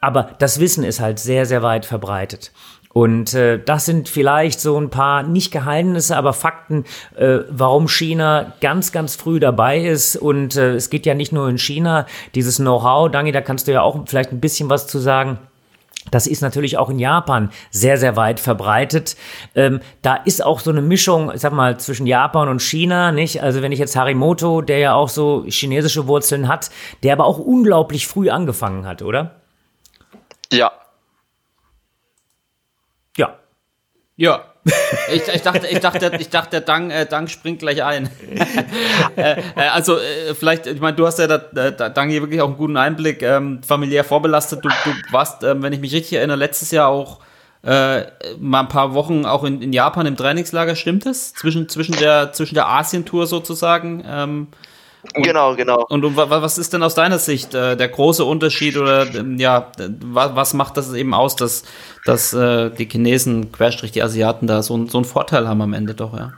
Aber das Wissen ist halt sehr, sehr weit verbreitet. Und äh, das sind vielleicht so ein paar nicht Geheimnisse, aber Fakten, äh, warum China ganz, ganz früh dabei ist. Und äh, es geht ja nicht nur in China, dieses Know-how, Dangi, da kannst du ja auch vielleicht ein bisschen was zu sagen. Das ist natürlich auch in Japan sehr, sehr weit verbreitet. Ähm, da ist auch so eine Mischung, ich sag mal, zwischen Japan und China, nicht? Also wenn ich jetzt Harimoto, der ja auch so chinesische Wurzeln hat, der aber auch unglaublich früh angefangen hat, oder? Ja. Ja. Ja. Ich, ich, dachte, ich dachte, ich dachte, der Dang, äh, Dang springt gleich ein. äh, äh, also äh, vielleicht, ich meine, du hast ja da, da, Dang hier wirklich auch einen guten Einblick, ähm, familiär vorbelastet. Du, du warst, ähm, wenn ich mich richtig erinnere, letztes Jahr auch äh, mal ein paar Wochen auch in, in Japan im Trainingslager. Stimmt das? Zwischen, zwischen der, zwischen der Asien-Tour sozusagen. Ähm, und, genau, genau. Und, was ist denn aus deiner Sicht äh, der große Unterschied oder ähm, ja, was, was macht das eben aus, dass, dass äh, die Chinesen, Querstrich die Asiaten da so, so einen Vorteil haben am Ende doch, ja?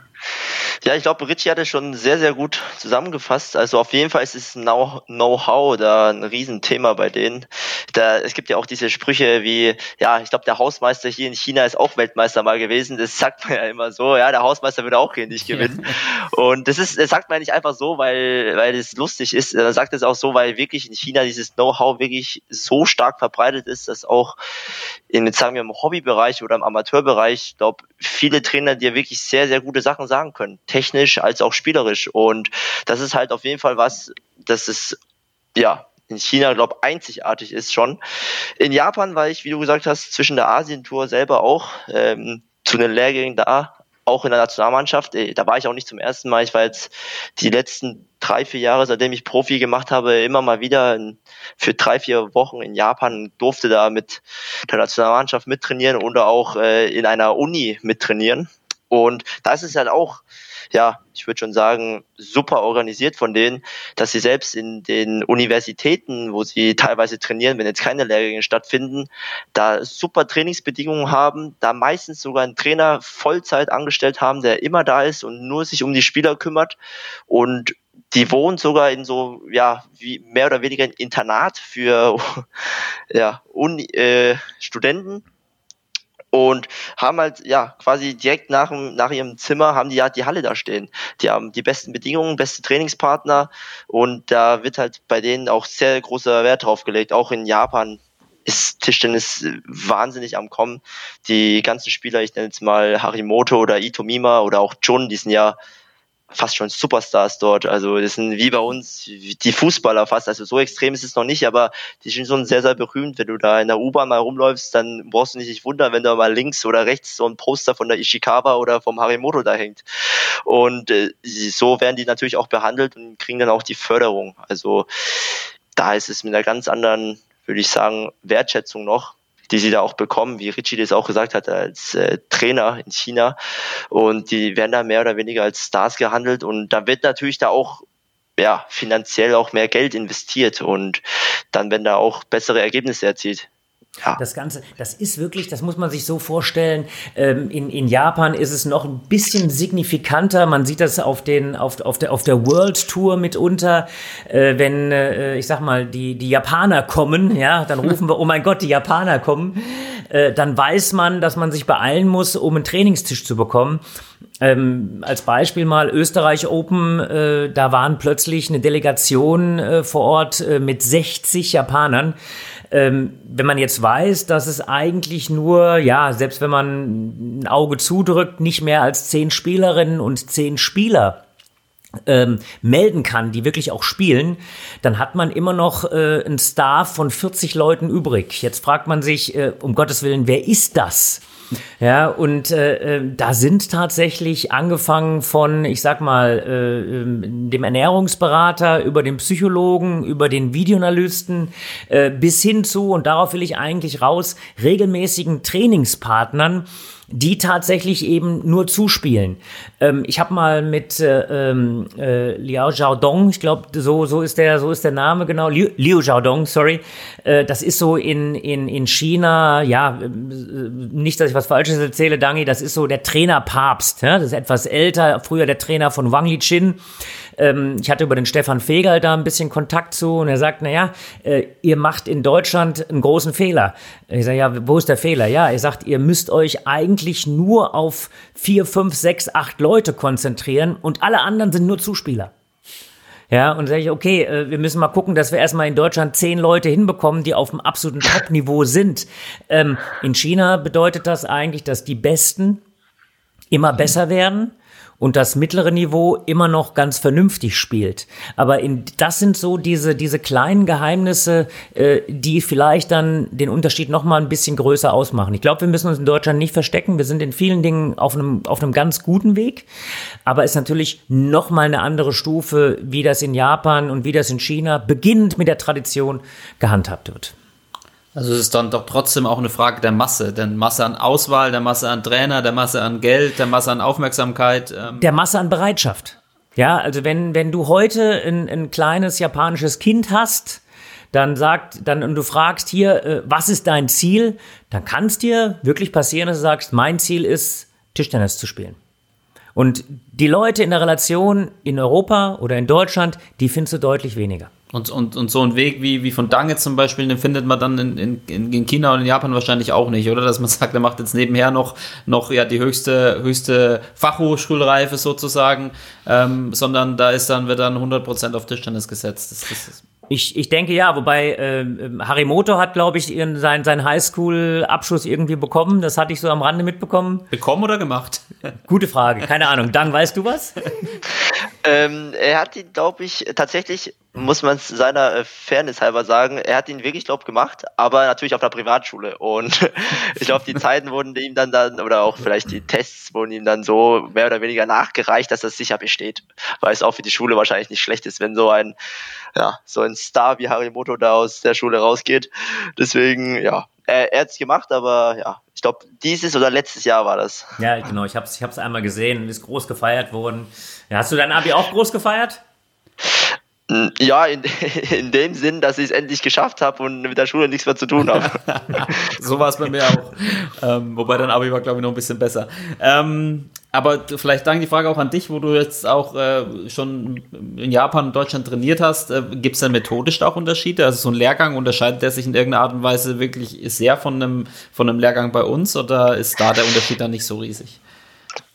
Ja, ich glaube, Richie hat es schon sehr, sehr gut zusammengefasst. Also auf jeden Fall ist es Know-how da ein Riesenthema bei denen. Da, es gibt ja auch diese Sprüche wie, ja, ich glaube, der Hausmeister hier in China ist auch Weltmeister mal gewesen. Das sagt man ja immer so, ja, der Hausmeister würde auch hier nicht gewinnen. Und das ist, das sagt man nicht einfach so, weil, weil es lustig ist. Er sagt es auch so, weil wirklich in China dieses Know-how wirklich so stark verbreitet ist, dass auch in, sagen wir, im Hobbybereich oder im Amateurbereich, ich glaube, viele Trainer dir wirklich sehr, sehr gute Sachen sagen können technisch als auch spielerisch. Und das ist halt auf jeden Fall was, das ist, ja, in China, glaube einzigartig ist schon. In Japan war ich, wie du gesagt hast, zwischen der Asientour selber auch ähm, zu den Lehrgängen da, auch in der Nationalmannschaft. Äh, da war ich auch nicht zum ersten Mal. Ich war jetzt die letzten drei, vier Jahre, seitdem ich Profi gemacht habe, immer mal wieder für drei, vier Wochen in Japan, durfte da mit der Nationalmannschaft mittrainieren oder auch äh, in einer Uni mittrainieren. Und da ist halt auch ja, ich würde schon sagen, super organisiert von denen, dass sie selbst in den Universitäten, wo sie teilweise trainieren, wenn jetzt keine Lehrgänge stattfinden, da super Trainingsbedingungen haben, da meistens sogar einen Trainer Vollzeit angestellt haben, der immer da ist und nur sich um die Spieler kümmert. Und die wohnen sogar in so, ja, wie mehr oder weniger ein Internat für ja, Uni, äh, Studenten und haben halt ja quasi direkt nach, nach ihrem Zimmer haben die ja die Halle da stehen. Die haben die besten Bedingungen, beste Trainingspartner und da wird halt bei denen auch sehr großer Wert drauf gelegt. Auch in Japan ist Tischtennis wahnsinnig am Kommen. Die ganzen Spieler, ich nenne jetzt mal Harimoto oder Ito Mima oder auch Jun, die sind ja fast schon Superstars dort. Also das sind wie bei uns die Fußballer fast. Also so extrem ist es noch nicht, aber die sind schon sehr, sehr berühmt. Wenn du da in der U-Bahn mal rumläufst, dann brauchst du nicht dich wundern, wenn da mal links oder rechts so ein Poster von der Ishikawa oder vom Harimoto da hängt. Und äh, so werden die natürlich auch behandelt und kriegen dann auch die Förderung. Also da ist es mit einer ganz anderen, würde ich sagen, Wertschätzung noch die sie da auch bekommen, wie Richie das auch gesagt hat, als äh, Trainer in China. Und die werden da mehr oder weniger als Stars gehandelt. Und da wird natürlich da auch ja, finanziell auch mehr Geld investiert und dann werden da auch bessere Ergebnisse erzielt. Ja. Das Ganze, das ist wirklich, das muss man sich so vorstellen. Ähm, in, in Japan ist es noch ein bisschen signifikanter. Man sieht das auf den, auf, auf der, auf der World Tour mitunter. Äh, wenn, äh, ich sag mal, die, die Japaner kommen, ja, dann rufen wir, oh mein Gott, die Japaner kommen. Äh, dann weiß man, dass man sich beeilen muss, um einen Trainingstisch zu bekommen. Ähm, als Beispiel mal Österreich Open, äh, da waren plötzlich eine Delegation äh, vor Ort äh, mit 60 Japanern. Ähm, wenn man jetzt weiß, dass es eigentlich nur, ja, selbst wenn man ein Auge zudrückt, nicht mehr als zehn Spielerinnen und zehn Spieler ähm, melden kann, die wirklich auch spielen, dann hat man immer noch äh, einen Staff von 40 Leuten übrig. Jetzt fragt man sich, äh, um Gottes Willen, wer ist das? Ja, und äh, äh, da sind tatsächlich angefangen von, ich sag mal, äh, ähm, dem Ernährungsberater über den Psychologen, über den Videoanalysten äh, bis hin zu, und darauf will ich eigentlich raus, regelmäßigen Trainingspartnern, die tatsächlich eben nur zuspielen. Ähm, ich habe mal mit äh, ähm, äh, Liao Xiaodong, ich glaube, so, so, ist der, so ist der Name genau, Liu, Xiaodong, sorry, äh, das ist so in, in, in China, ja, äh, nicht, dass ich was Falsches erzähle, Dangi, das ist so der Trainerpapst, ja? das ist etwas älter, früher der Trainer von Wang Lichin. Ähm, ich hatte über den Stefan Fegal da ein bisschen Kontakt zu und er sagt, naja, äh, ihr macht in Deutschland einen großen Fehler. Ich sage, ja, wo ist der Fehler? Ja, er sagt, ihr müsst euch eigentlich nur auf vier, fünf, sechs, acht Leute konzentrieren und alle anderen sind nur Zuspieler. Ja, und sage ich, okay, äh, wir müssen mal gucken, dass wir erstmal in Deutschland zehn Leute hinbekommen, die auf dem absoluten Top-Niveau sind. Ähm, in China bedeutet das eigentlich, dass die Besten immer besser werden und das mittlere Niveau immer noch ganz vernünftig spielt. Aber in, das sind so diese, diese kleinen Geheimnisse, äh, die vielleicht dann den Unterschied noch mal ein bisschen größer ausmachen. Ich glaube, wir müssen uns in Deutschland nicht verstecken. Wir sind in vielen Dingen auf einem, auf einem ganz guten Weg. Aber es ist natürlich noch mal eine andere Stufe, wie das in Japan und wie das in China beginnend mit der Tradition gehandhabt wird. Also es ist dann doch trotzdem auch eine Frage der Masse, denn Masse an Auswahl, der Masse an Trainer, der Masse an Geld, der Masse an Aufmerksamkeit. Ähm. Der Masse an Bereitschaft. Ja, also wenn, wenn du heute ein, ein kleines japanisches Kind hast, dann sagt, dann und du fragst hier, äh, was ist dein Ziel, dann kann es dir wirklich passieren, dass du sagst, mein Ziel ist, Tischtennis zu spielen. Und die Leute in der Relation in Europa oder in Deutschland, die findest du deutlich weniger. Und, und, und so ein Weg wie, wie von Dange zum Beispiel, den findet man dann in, in, in China und in Japan wahrscheinlich auch nicht, oder? Dass man sagt, er macht jetzt nebenher noch, noch ja die höchste, höchste Fachhochschulreife sozusagen, ähm, sondern da ist dann, wird dann 100% auf Tischtennis gesetzt. Das, das ich, ich denke ja, wobei äh, Harimoto hat, glaube ich, ihren, sein, seinen Highschool-Abschluss irgendwie bekommen. Das hatte ich so am Rande mitbekommen. Bekommen oder gemacht? Gute Frage, keine Ahnung. Dann weißt du was? ähm, er hat ihn, glaube ich, tatsächlich muss man seiner äh, Fairness halber sagen, er hat ihn wirklich, glaube gemacht, aber natürlich auf einer Privatschule. Und ich glaube, die Zeiten wurden ihm dann dann, oder auch vielleicht die Tests wurden ihm dann so mehr oder weniger nachgereicht, dass das sicher besteht. Weil es auch für die Schule wahrscheinlich nicht schlecht ist, wenn so ein, ja, so ein Star wie Harimoto da aus der Schule rausgeht. Deswegen, ja, er, er hat es gemacht, aber ja, ich glaube, dieses oder letztes Jahr war das. Ja, genau, ich habe es ich einmal gesehen ist groß gefeiert worden. Ja, hast du dein Abi auch groß gefeiert? Ja, in, in dem Sinn, dass ich es endlich geschafft habe und mit der Schule nichts mehr zu tun habe. so war es bei mir auch. Ähm, wobei dein Abi war, glaube ich, noch ein bisschen besser. Ähm, aber vielleicht danke die Frage auch an dich, wo du jetzt auch äh, schon in Japan und Deutschland trainiert hast. Äh, Gibt es denn methodisch auch Unterschiede? Also so ein Lehrgang unterscheidet der sich in irgendeiner Art und Weise wirklich sehr von einem, von einem Lehrgang bei uns oder ist da der Unterschied dann nicht so riesig?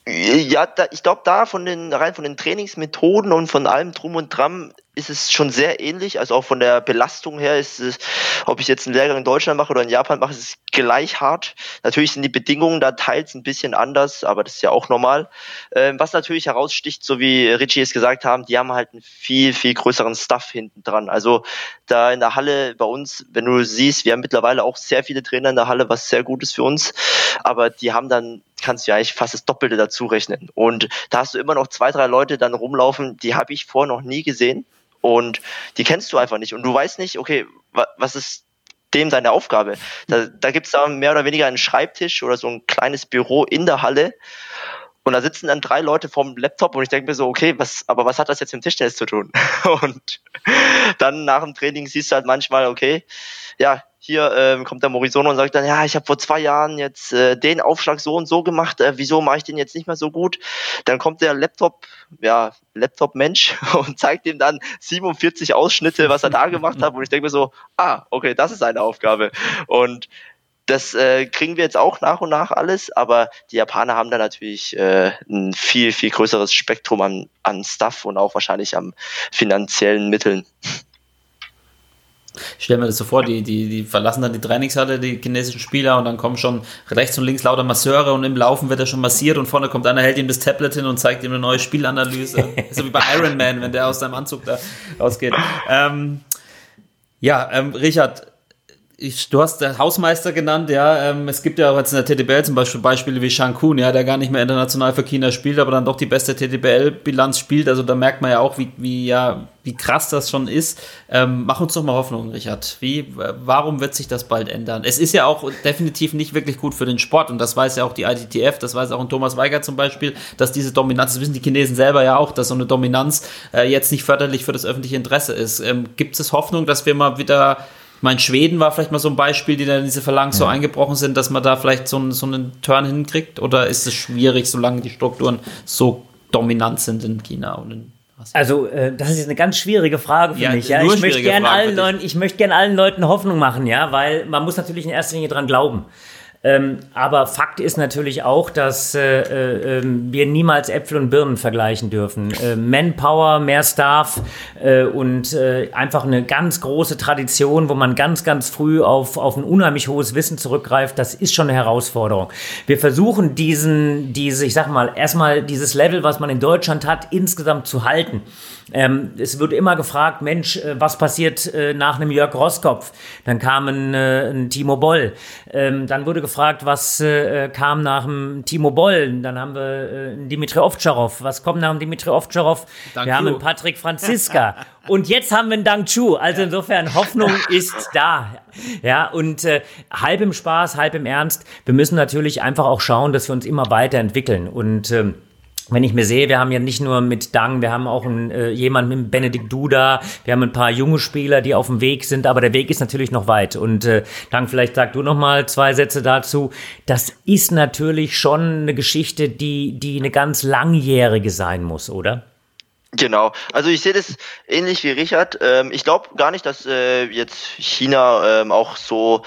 Ja, da, ich glaube, da von den rein von den Trainingsmethoden und von allem drum und dran ist es schon sehr ähnlich. Also auch von der Belastung her ist es, ob ich jetzt einen Lehrgang in Deutschland mache oder in Japan mache, ist es gleich hart. Natürlich sind die Bedingungen da teils ein bisschen anders, aber das ist ja auch normal. Ähm, was natürlich heraussticht, so wie Richie es gesagt haben, die haben halt einen viel, viel größeren Stuff hinten dran. Also da in der Halle bei uns, wenn du siehst, wir haben mittlerweile auch sehr viele Trainer in der Halle, was sehr gut ist für uns. Aber die haben dann kannst du ja eigentlich fast das Doppelte dazu rechnen. Und da hast du immer noch zwei, drei Leute dann rumlaufen, die habe ich vorher noch nie gesehen. Und die kennst du einfach nicht. Und du weißt nicht, okay, was ist dem seine Aufgabe? Da, da gibt es mehr oder weniger einen Schreibtisch oder so ein kleines Büro in der Halle. Und da sitzen dann drei Leute vorm Laptop und ich denke mir so, okay, was, aber was hat das jetzt mit Tischtennis zu tun? Und dann nach dem Training siehst du halt manchmal, okay, ja, hier ähm, kommt der Morisono und sagt dann, ja, ich habe vor zwei Jahren jetzt äh, den Aufschlag so und so gemacht, äh, wieso mache ich den jetzt nicht mehr so gut? Dann kommt der Laptop, ja, Laptop-Mensch und zeigt ihm dann 47 Ausschnitte, was er da gemacht hat. Und ich denke mir so, ah, okay, das ist seine Aufgabe. Und das äh, kriegen wir jetzt auch nach und nach alles, aber die Japaner haben da natürlich äh, ein viel, viel größeres Spektrum an, an Stuff und auch wahrscheinlich an finanziellen Mitteln. Ich stelle mir das so vor, die, die, die verlassen dann die Trainingshalle, die chinesischen Spieler, und dann kommen schon rechts und links lauter Masseure und im Laufen wird er schon massiert und vorne kommt einer, hält ihm das Tablet hin und zeigt ihm eine neue Spielanalyse. so wie bei Iron Man, wenn der aus seinem Anzug da rausgeht. Ähm, ja, ähm, Richard, ich, du hast der Hausmeister genannt, ja. Ähm, es gibt ja auch jetzt in der TTBL zum Beispiel Beispiele wie Shang Kun, ja, der gar nicht mehr international für China spielt, aber dann doch die beste TTBL-Bilanz spielt. Also da merkt man ja auch, wie, wie, ja, wie krass das schon ist. Ähm, mach uns doch mal Hoffnung, Richard. Wie, warum wird sich das bald ändern? Es ist ja auch definitiv nicht wirklich gut für den Sport und das weiß ja auch die ITTF, das weiß auch ein Thomas Weigert zum Beispiel, dass diese Dominanz, das wissen die Chinesen selber ja auch, dass so eine Dominanz äh, jetzt nicht förderlich für das öffentliche Interesse ist. Ähm, gibt es Hoffnung, dass wir mal wieder ich meine, Schweden war vielleicht mal so ein Beispiel, die dann in diese Verlangen ja. so eingebrochen sind, dass man da vielleicht so, einen, so einen Turn hinkriegt? Oder ist es schwierig, solange die Strukturen so dominant sind in China und in also, äh, das ist jetzt eine ganz schwierige Frage für ja, mich. Ja, ich möchte gerne allen Leuten, ich möchte gerne allen Leuten Hoffnung machen, ja, weil man muss natürlich in erster Linie dran glauben. Ähm, aber Fakt ist natürlich auch, dass äh, äh, ähm, wir niemals Äpfel und Birnen vergleichen dürfen. Äh, Manpower, mehr Staff äh, und äh, einfach eine ganz große Tradition, wo man ganz, ganz früh auf, auf ein unheimlich hohes Wissen zurückgreift, das ist schon eine Herausforderung. Wir versuchen diesen, diese, ich sag mal, erstmal dieses Level, was man in Deutschland hat, insgesamt zu halten. Ähm, es wird immer gefragt, Mensch, äh, was passiert äh, nach einem Jörg Roskopf? Dann kam ein, äh, ein Timo Boll. Ähm, dann wurde gefragt, was äh, kam nach dem Timo Boll? Dann haben wir äh, einen Dimitri Ovtcharov. Was kommt nach dem Dimitri Ovtcharov? Dank wir you. haben einen Patrick Franziska. und jetzt haben wir einen Dang Chu. Also insofern, Hoffnung ist da. Ja, und äh, halb im Spaß, halb im Ernst. Wir müssen natürlich einfach auch schauen, dass wir uns immer weiterentwickeln. Und ähm, wenn ich mir sehe, wir haben ja nicht nur mit Dang, wir haben auch einen, äh, jemanden mit Benedikt Duda, wir haben ein paar junge Spieler, die auf dem Weg sind, aber der Weg ist natürlich noch weit. Und äh, Dang, vielleicht sag du noch mal zwei Sätze dazu. Das ist natürlich schon eine Geschichte, die, die eine ganz langjährige sein muss, oder? Genau, also ich sehe das ähnlich wie Richard. Ähm, ich glaube gar nicht, dass äh, jetzt China ähm, auch so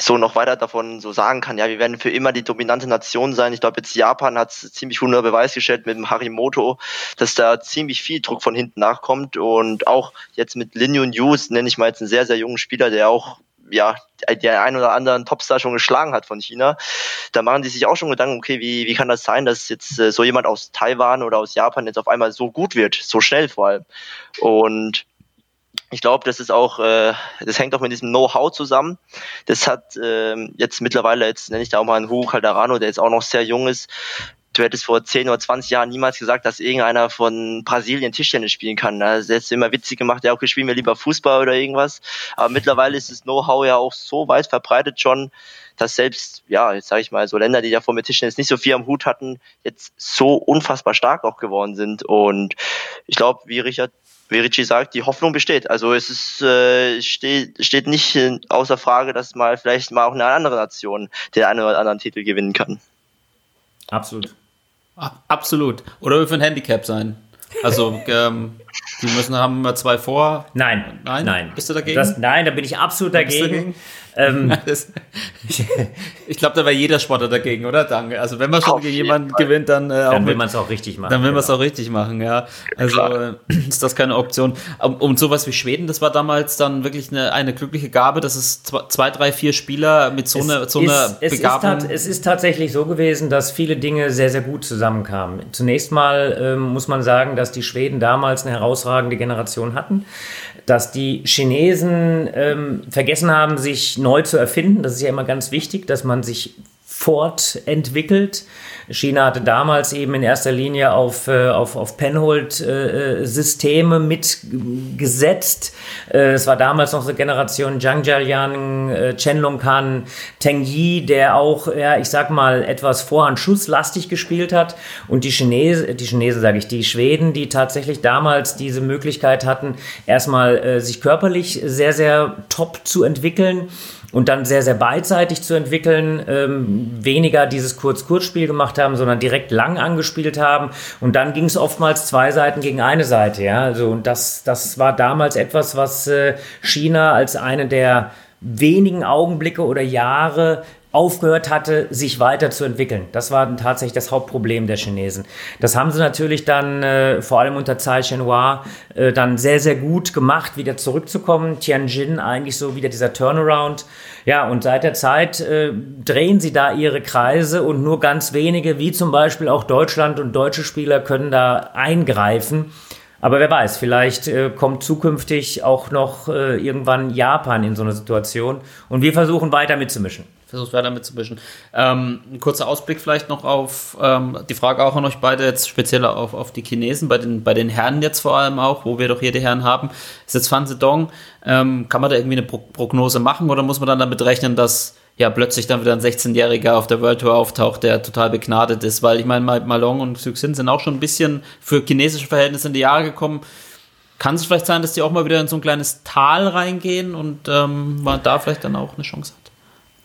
so noch weiter davon so sagen kann, ja, wir werden für immer die dominante Nation sein. Ich glaube, jetzt Japan hat ziemlich unter Beweis gestellt mit dem Harimoto, dass da ziemlich viel Druck von hinten nachkommt und auch jetzt mit Lin Yun Yu, nenne ich mal jetzt einen sehr, sehr jungen Spieler, der auch ja, der ein oder anderen Topstar schon geschlagen hat von China, da machen die sich auch schon Gedanken, okay, wie, wie kann das sein, dass jetzt äh, so jemand aus Taiwan oder aus Japan jetzt auf einmal so gut wird, so schnell vor allem. Und ich glaube, das ist auch, äh, das hängt auch mit diesem Know-how zusammen. Das hat ähm, jetzt mittlerweile, jetzt nenne ich da auch mal einen Hugo Calderano, der jetzt auch noch sehr jung ist, du hättest vor 10 oder 20 Jahren niemals gesagt, dass irgendeiner von Brasilien Tischtennis spielen kann. Also jetzt immer witzig gemacht, ja, okay, spielen wir lieber Fußball oder irgendwas. Aber mittlerweile ist das Know-how ja auch so weit verbreitet schon, dass selbst, ja, jetzt sage ich mal, so Länder, die davor mit Tischtennis nicht so viel am Hut hatten, jetzt so unfassbar stark auch geworden sind. Und ich glaube, wie Richard wie Richie sagt, die Hoffnung besteht. Also es ist, äh, steht, steht nicht außer Frage, dass mal vielleicht mal auch eine andere Nation den einen oder anderen Titel gewinnen kann. Absolut. Absolut. Oder wir für ein Handicap sein. Also, ähm, die müssen haben wir zwei vor. Nein. Nein? Nein. Bist du dagegen? Das, nein, da bin ich absolut dagegen. dagegen? Ähm, ich glaube, da wäre jeder Sportler dagegen, oder? Danke. Also wenn man schon gegen jemanden gewinnt, dann äh, Dann will man es auch richtig machen. Dann will genau. man es auch richtig machen, ja. Also äh, ist das keine Option. Und sowas wie Schweden, das war damals dann wirklich eine, eine glückliche Gabe, dass es zwei, drei, vier Spieler mit so, einer so einer es Begabung... Ist es ist tatsächlich so gewesen, dass viele Dinge sehr, sehr gut zusammenkamen. Zunächst mal ähm, muss man sagen, dass die Schweden damals eine herausragende Generation hatten dass die Chinesen ähm, vergessen haben, sich neu zu erfinden. Das ist ja immer ganz wichtig, dass man sich fortentwickelt. China hatte damals eben in erster Linie auf, äh, auf, auf Penhold-Systeme äh, mitgesetzt. Äh, es war damals noch so Generation Zhang Jialiang, äh, Chen Teng Yi, der auch, ja, ich sag mal, etwas vorhandschusslastig gespielt hat. Und die Chinesen, die Chinesen sage ich, die Schweden, die tatsächlich damals diese Möglichkeit hatten, erstmal sich körperlich sehr, sehr top zu entwickeln und dann sehr, sehr beidseitig zu entwickeln, ähm, weniger dieses Kurz-Kurz-Spiel gemacht haben, sondern direkt lang angespielt haben. Und dann ging es oftmals zwei Seiten gegen eine Seite. Ja? Also, und das, das war damals etwas, was äh, China als eine der wenigen Augenblicke oder Jahre aufgehört hatte, sich weiterzuentwickeln. Das war tatsächlich das Hauptproblem der Chinesen. Das haben sie natürlich dann äh, vor allem unter Tsai Chen-Hua äh, dann sehr, sehr gut gemacht, wieder zurückzukommen. Tianjin eigentlich so wieder dieser Turnaround. Ja, und seit der Zeit äh, drehen sie da ihre Kreise und nur ganz wenige, wie zum Beispiel auch Deutschland und deutsche Spieler, können da eingreifen. Aber wer weiß, vielleicht äh, kommt zukünftig auch noch äh, irgendwann Japan in so eine Situation und wir versuchen weiter mitzumischen versucht weiter mitzubischen. Ähm, ein kurzer Ausblick vielleicht noch auf ähm, die Frage auch an euch beide, jetzt speziell auf, auf die Chinesen, bei den, bei den Herren jetzt vor allem auch, wo wir doch hier die Herren haben. Ist jetzt Fan Zedong, ähm, kann man da irgendwie eine Pro Prognose machen oder muss man dann damit rechnen, dass ja plötzlich dann wieder ein 16-Jähriger auf der World Tour auftaucht, der total begnadet ist? Weil ich meine, Malong und Xuxin sind auch schon ein bisschen für chinesische Verhältnisse in die Jahre gekommen. Kann es vielleicht sein, dass die auch mal wieder in so ein kleines Tal reingehen und ähm, man da vielleicht dann auch eine Chance hat?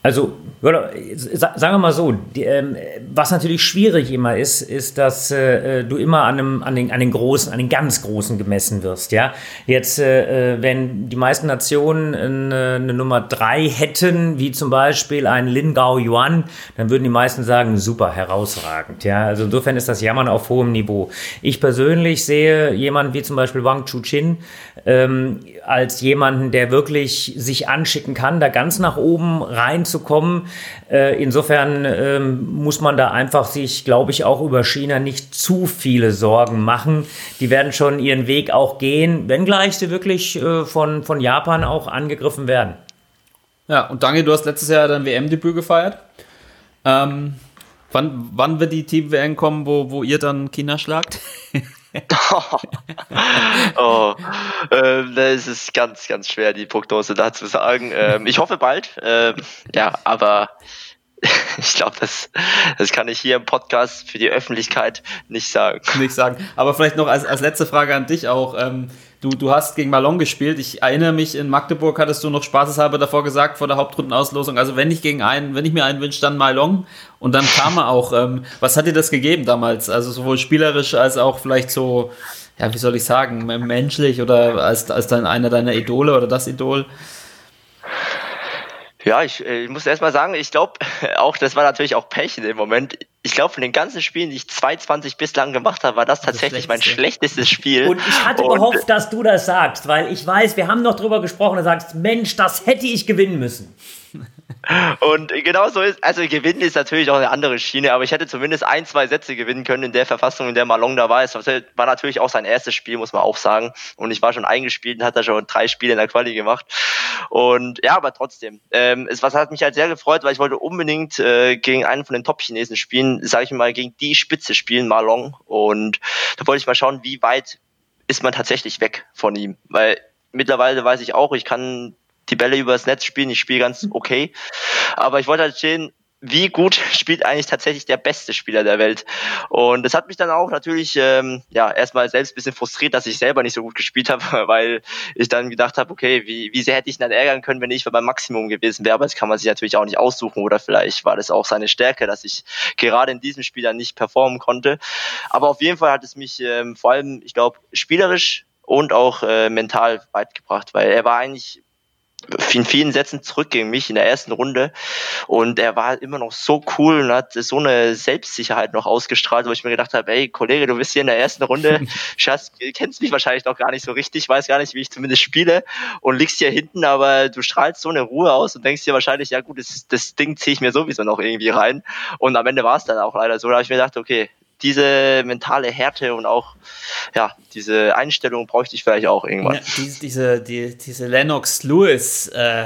Also, sagen wir mal so, die, ähm, was natürlich schwierig immer ist, ist, dass äh, du immer an, einem, an, den, an den großen, an den ganz großen gemessen wirst. Ja, jetzt, äh, wenn die meisten Nationen eine, eine Nummer drei hätten, wie zum Beispiel ein Lin Gao Yuan, dann würden die meisten sagen, super, herausragend. Ja, also insofern ist das Jammern auf hohem Niveau. Ich persönlich sehe jemanden wie zum Beispiel Wang Chuchin ähm, als jemanden, der wirklich sich anschicken kann, da ganz nach oben rein zu kommen. Äh, insofern ähm, muss man da einfach sich, glaube ich, auch über China nicht zu viele Sorgen machen. Die werden schon ihren Weg auch gehen, wenngleich sie wirklich äh, von, von Japan auch angegriffen werden. Ja, und danke, du hast letztes Jahr dein WM-Debüt gefeiert. Ähm, wann, wann wird die Team-WM kommen, wo, wo ihr dann China schlagt? oh, ähm, es ist ganz, ganz schwer, die Prognose da zu sagen. Ähm, ich hoffe bald. Ähm, ja, aber ich glaube, das, das kann ich hier im Podcast für die Öffentlichkeit nicht sagen. Nicht sagen. Aber vielleicht noch als, als letzte Frage an dich auch. Ähm, du, du hast gegen Malon gespielt. Ich erinnere mich, in Magdeburg hattest du noch spaßeshalber davor gesagt, vor der Hauptrundenauslosung. Also wenn ich gegen einen, wenn ich mir einen wünsche, dann Malon. Und dann kam er auch. Ähm, was hat dir das gegeben damals? Also sowohl spielerisch als auch vielleicht so, ja, wie soll ich sagen, menschlich oder als, als dann einer deiner Idole oder das Idol? Ja, ich, äh, ich muss erst mal sagen, ich glaube, auch das war natürlich auch Pech in dem Moment. Ich glaube, von den ganzen Spielen, die ich 220 bislang gemacht habe, war das tatsächlich das mein schlechtestes Spiel. Und ich hatte und gehofft, dass du das sagst, weil ich weiß, wir haben noch drüber gesprochen, du sagst, Mensch, das hätte ich gewinnen müssen. Und genau so ist, also gewinnen ist natürlich auch eine andere Schiene, aber ich hätte zumindest ein, zwei Sätze gewinnen können in der Verfassung, in der Malong da war. Es war natürlich auch sein erstes Spiel, muss man auch sagen. Und ich war schon eingespielt und hat da schon drei Spiele in der Quali gemacht. Und ja, aber trotzdem, ähm, es was hat mich halt sehr gefreut, weil ich wollte unbedingt äh, gegen einen von den Top-Chinesen spielen, sage ich mal, gegen die Spitze spielen, Malong. Und da wollte ich mal schauen, wie weit ist man tatsächlich weg von ihm, weil mittlerweile weiß ich auch, ich kann die Bälle übers Netz spielen. Ich spiele ganz okay. Aber ich wollte halt sehen, wie gut spielt eigentlich tatsächlich der beste Spieler der Welt. Und das hat mich dann auch natürlich ähm, ja erstmal selbst ein bisschen frustriert, dass ich selber nicht so gut gespielt habe, weil ich dann gedacht habe, okay, wie, wie sehr hätte ich ihn dann ärgern können, wenn ich beim Maximum gewesen wäre. Aber das kann man sich natürlich auch nicht aussuchen oder vielleicht war das auch seine Stärke, dass ich gerade in diesem Spiel dann nicht performen konnte. Aber auf jeden Fall hat es mich ähm, vor allem, ich glaube, spielerisch und auch äh, mental weit gebracht, weil er war eigentlich in vielen Sätzen zurück gegen mich in der ersten Runde. Und er war immer noch so cool und hat so eine Selbstsicherheit noch ausgestrahlt, wo ich mir gedacht habe, ey Kollege, du bist hier in der ersten Runde, Schatz, kennst mich wahrscheinlich noch gar nicht so richtig, weiß gar nicht, wie ich zumindest spiele und liegst hier hinten, aber du strahlst so eine Ruhe aus und denkst dir wahrscheinlich, ja gut, das, das Ding ziehe ich mir sowieso noch irgendwie rein. Und am Ende war es dann auch leider so, da habe ich mir gedacht, okay, diese mentale Härte und auch ja, diese Einstellung bräuchte ich vielleicht auch irgendwann. Ja, diese, diese, die, diese Lennox Lewis äh,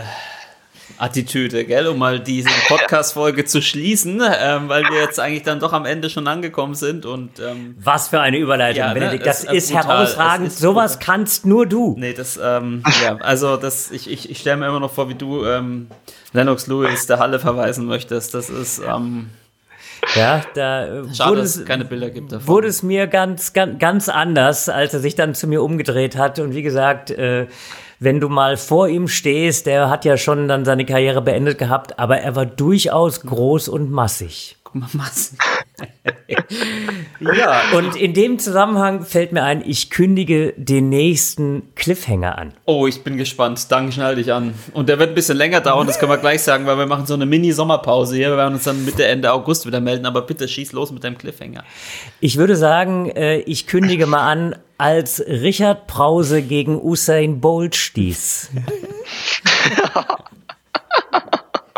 Attitüde, gell, um mal diese Podcast-Folge zu schließen, ähm, weil wir jetzt eigentlich dann doch am Ende schon angekommen sind und ähm, Was für eine Überleitung, Ja, ne, Benedikt. Das es ist ist brutal. herausragend. Ist Sowas brutal. kannst nur du. Nee, das, ähm, ja, also das, ich, ich, ich stelle mir immer noch vor, wie du ähm, Lennox Lewis der Halle verweisen möchtest. Das ist ähm, Ja, da äh, schade, wurde es, keine Bilder gibt davon. wurde es mir ganz, ganz, ganz anders, als er sich dann zu mir umgedreht hat. Und wie gesagt, äh, wenn du mal vor ihm stehst, der hat ja schon dann seine Karriere beendet gehabt, aber er war durchaus groß und massig. Guck mal, Massen. ja, Und in dem Zusammenhang fällt mir ein, ich kündige den nächsten Cliffhanger an. oh, ich bin gespannt. Danke, schnall dich an. Und der wird ein bisschen länger dauern, das können wir gleich sagen, weil wir machen so eine Mini-Sommerpause hier. Wir werden uns dann Mitte, Ende August wieder melden, aber bitte schieß los mit deinem Cliffhanger. Ich würde sagen, äh, ich kündige mal an, als Richard Brause gegen Usain Bolt stieß.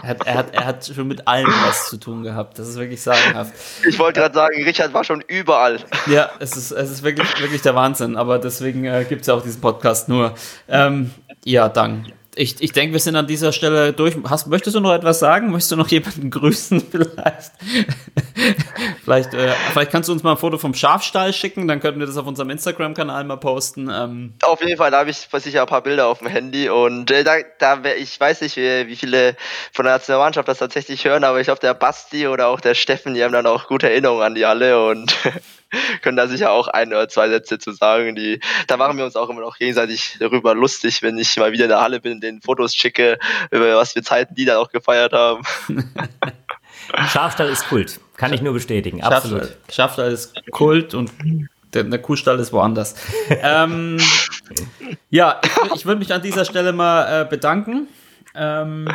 Er hat, er, hat, er hat schon mit allem was zu tun gehabt. Das ist wirklich sagenhaft. Ich wollte gerade sagen, Richard war schon überall. Ja, es ist, es ist wirklich, wirklich der Wahnsinn, aber deswegen äh, gibt es ja auch diesen Podcast nur. Ähm, ja, dann. Ich, ich denke, wir sind an dieser Stelle durch. Hast, möchtest du noch etwas sagen? Möchtest du noch jemanden grüßen vielleicht? vielleicht, äh, vielleicht kannst du uns mal ein Foto vom Schafstall schicken, dann könnten wir das auf unserem Instagram-Kanal mal posten. Ähm, Auf jeden Fall, da habe ich sicher ein paar Bilder auf dem Handy und äh, da, da ich weiß nicht, wie, wie viele von der Nationalmannschaft das tatsächlich hören, aber ich glaube, der Basti oder auch der Steffen, die haben dann auch gute Erinnerungen an die Halle und können da sicher auch ein oder zwei Sätze zu sagen. Die, da machen wir uns auch immer noch gegenseitig darüber lustig, wenn ich mal wieder in der Halle bin, den Fotos schicke, über was für Zeiten die dann auch gefeiert haben. Schafstall ist Kult. Kann ich nur bestätigen. Absolut. Schafstall, Schafstall ist Kult und der, der Kuhstall ist woanders. ähm, ja, ich, ich würde mich an dieser Stelle mal äh, bedanken. Ähm,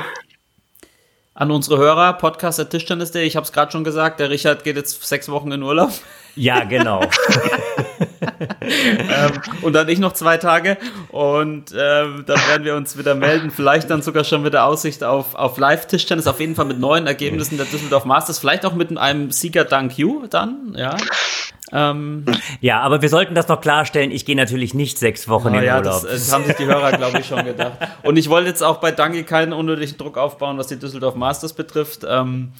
an unsere Hörer, Podcast der Tischtennis.de. Ich habe es gerade schon gesagt, der Richard geht jetzt sechs Wochen in Urlaub. Ja, genau. ähm, und dann ich noch zwei Tage. Und ähm, dann werden wir uns wieder melden. Vielleicht dann sogar schon mit der Aussicht auf, auf Live-Tischtennis. Auf jeden Fall mit neuen Ergebnissen der Düsseldorf Masters. Vielleicht auch mit einem Sieger Dank You dann. Ja. Ähm, Ja, aber wir sollten das noch klarstellen. Ich gehe natürlich nicht sechs Wochen Ah in ja, Urlaub. das, das haben sich die Hörer, glaube ich, schon gedacht. Und ich wollte jetzt auch bei Danke keinen unnötigen Druck aufbauen, was die Düsseldorf Masters betrifft. Ähm,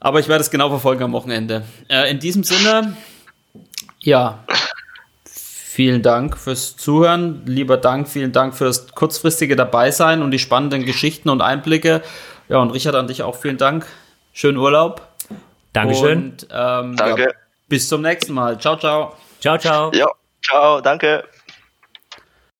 aber ich werde es genau verfolgen am Wochenende. Äh, in diesem Sinne, ja, vielen Dank fürs Zuhören. Lieber Dank, vielen Dank fürs kurzfristige Dabeisein und die spannenden Geschichten und Einblicke. Ja, und Richard, an dich auch vielen Dank. Schönen Urlaub. Dankeschön. Und ähm, Danke. Ja, bis zum nächsten Mal. Ciao, ciao. Ciao, ciao. Ja, ciao, danke.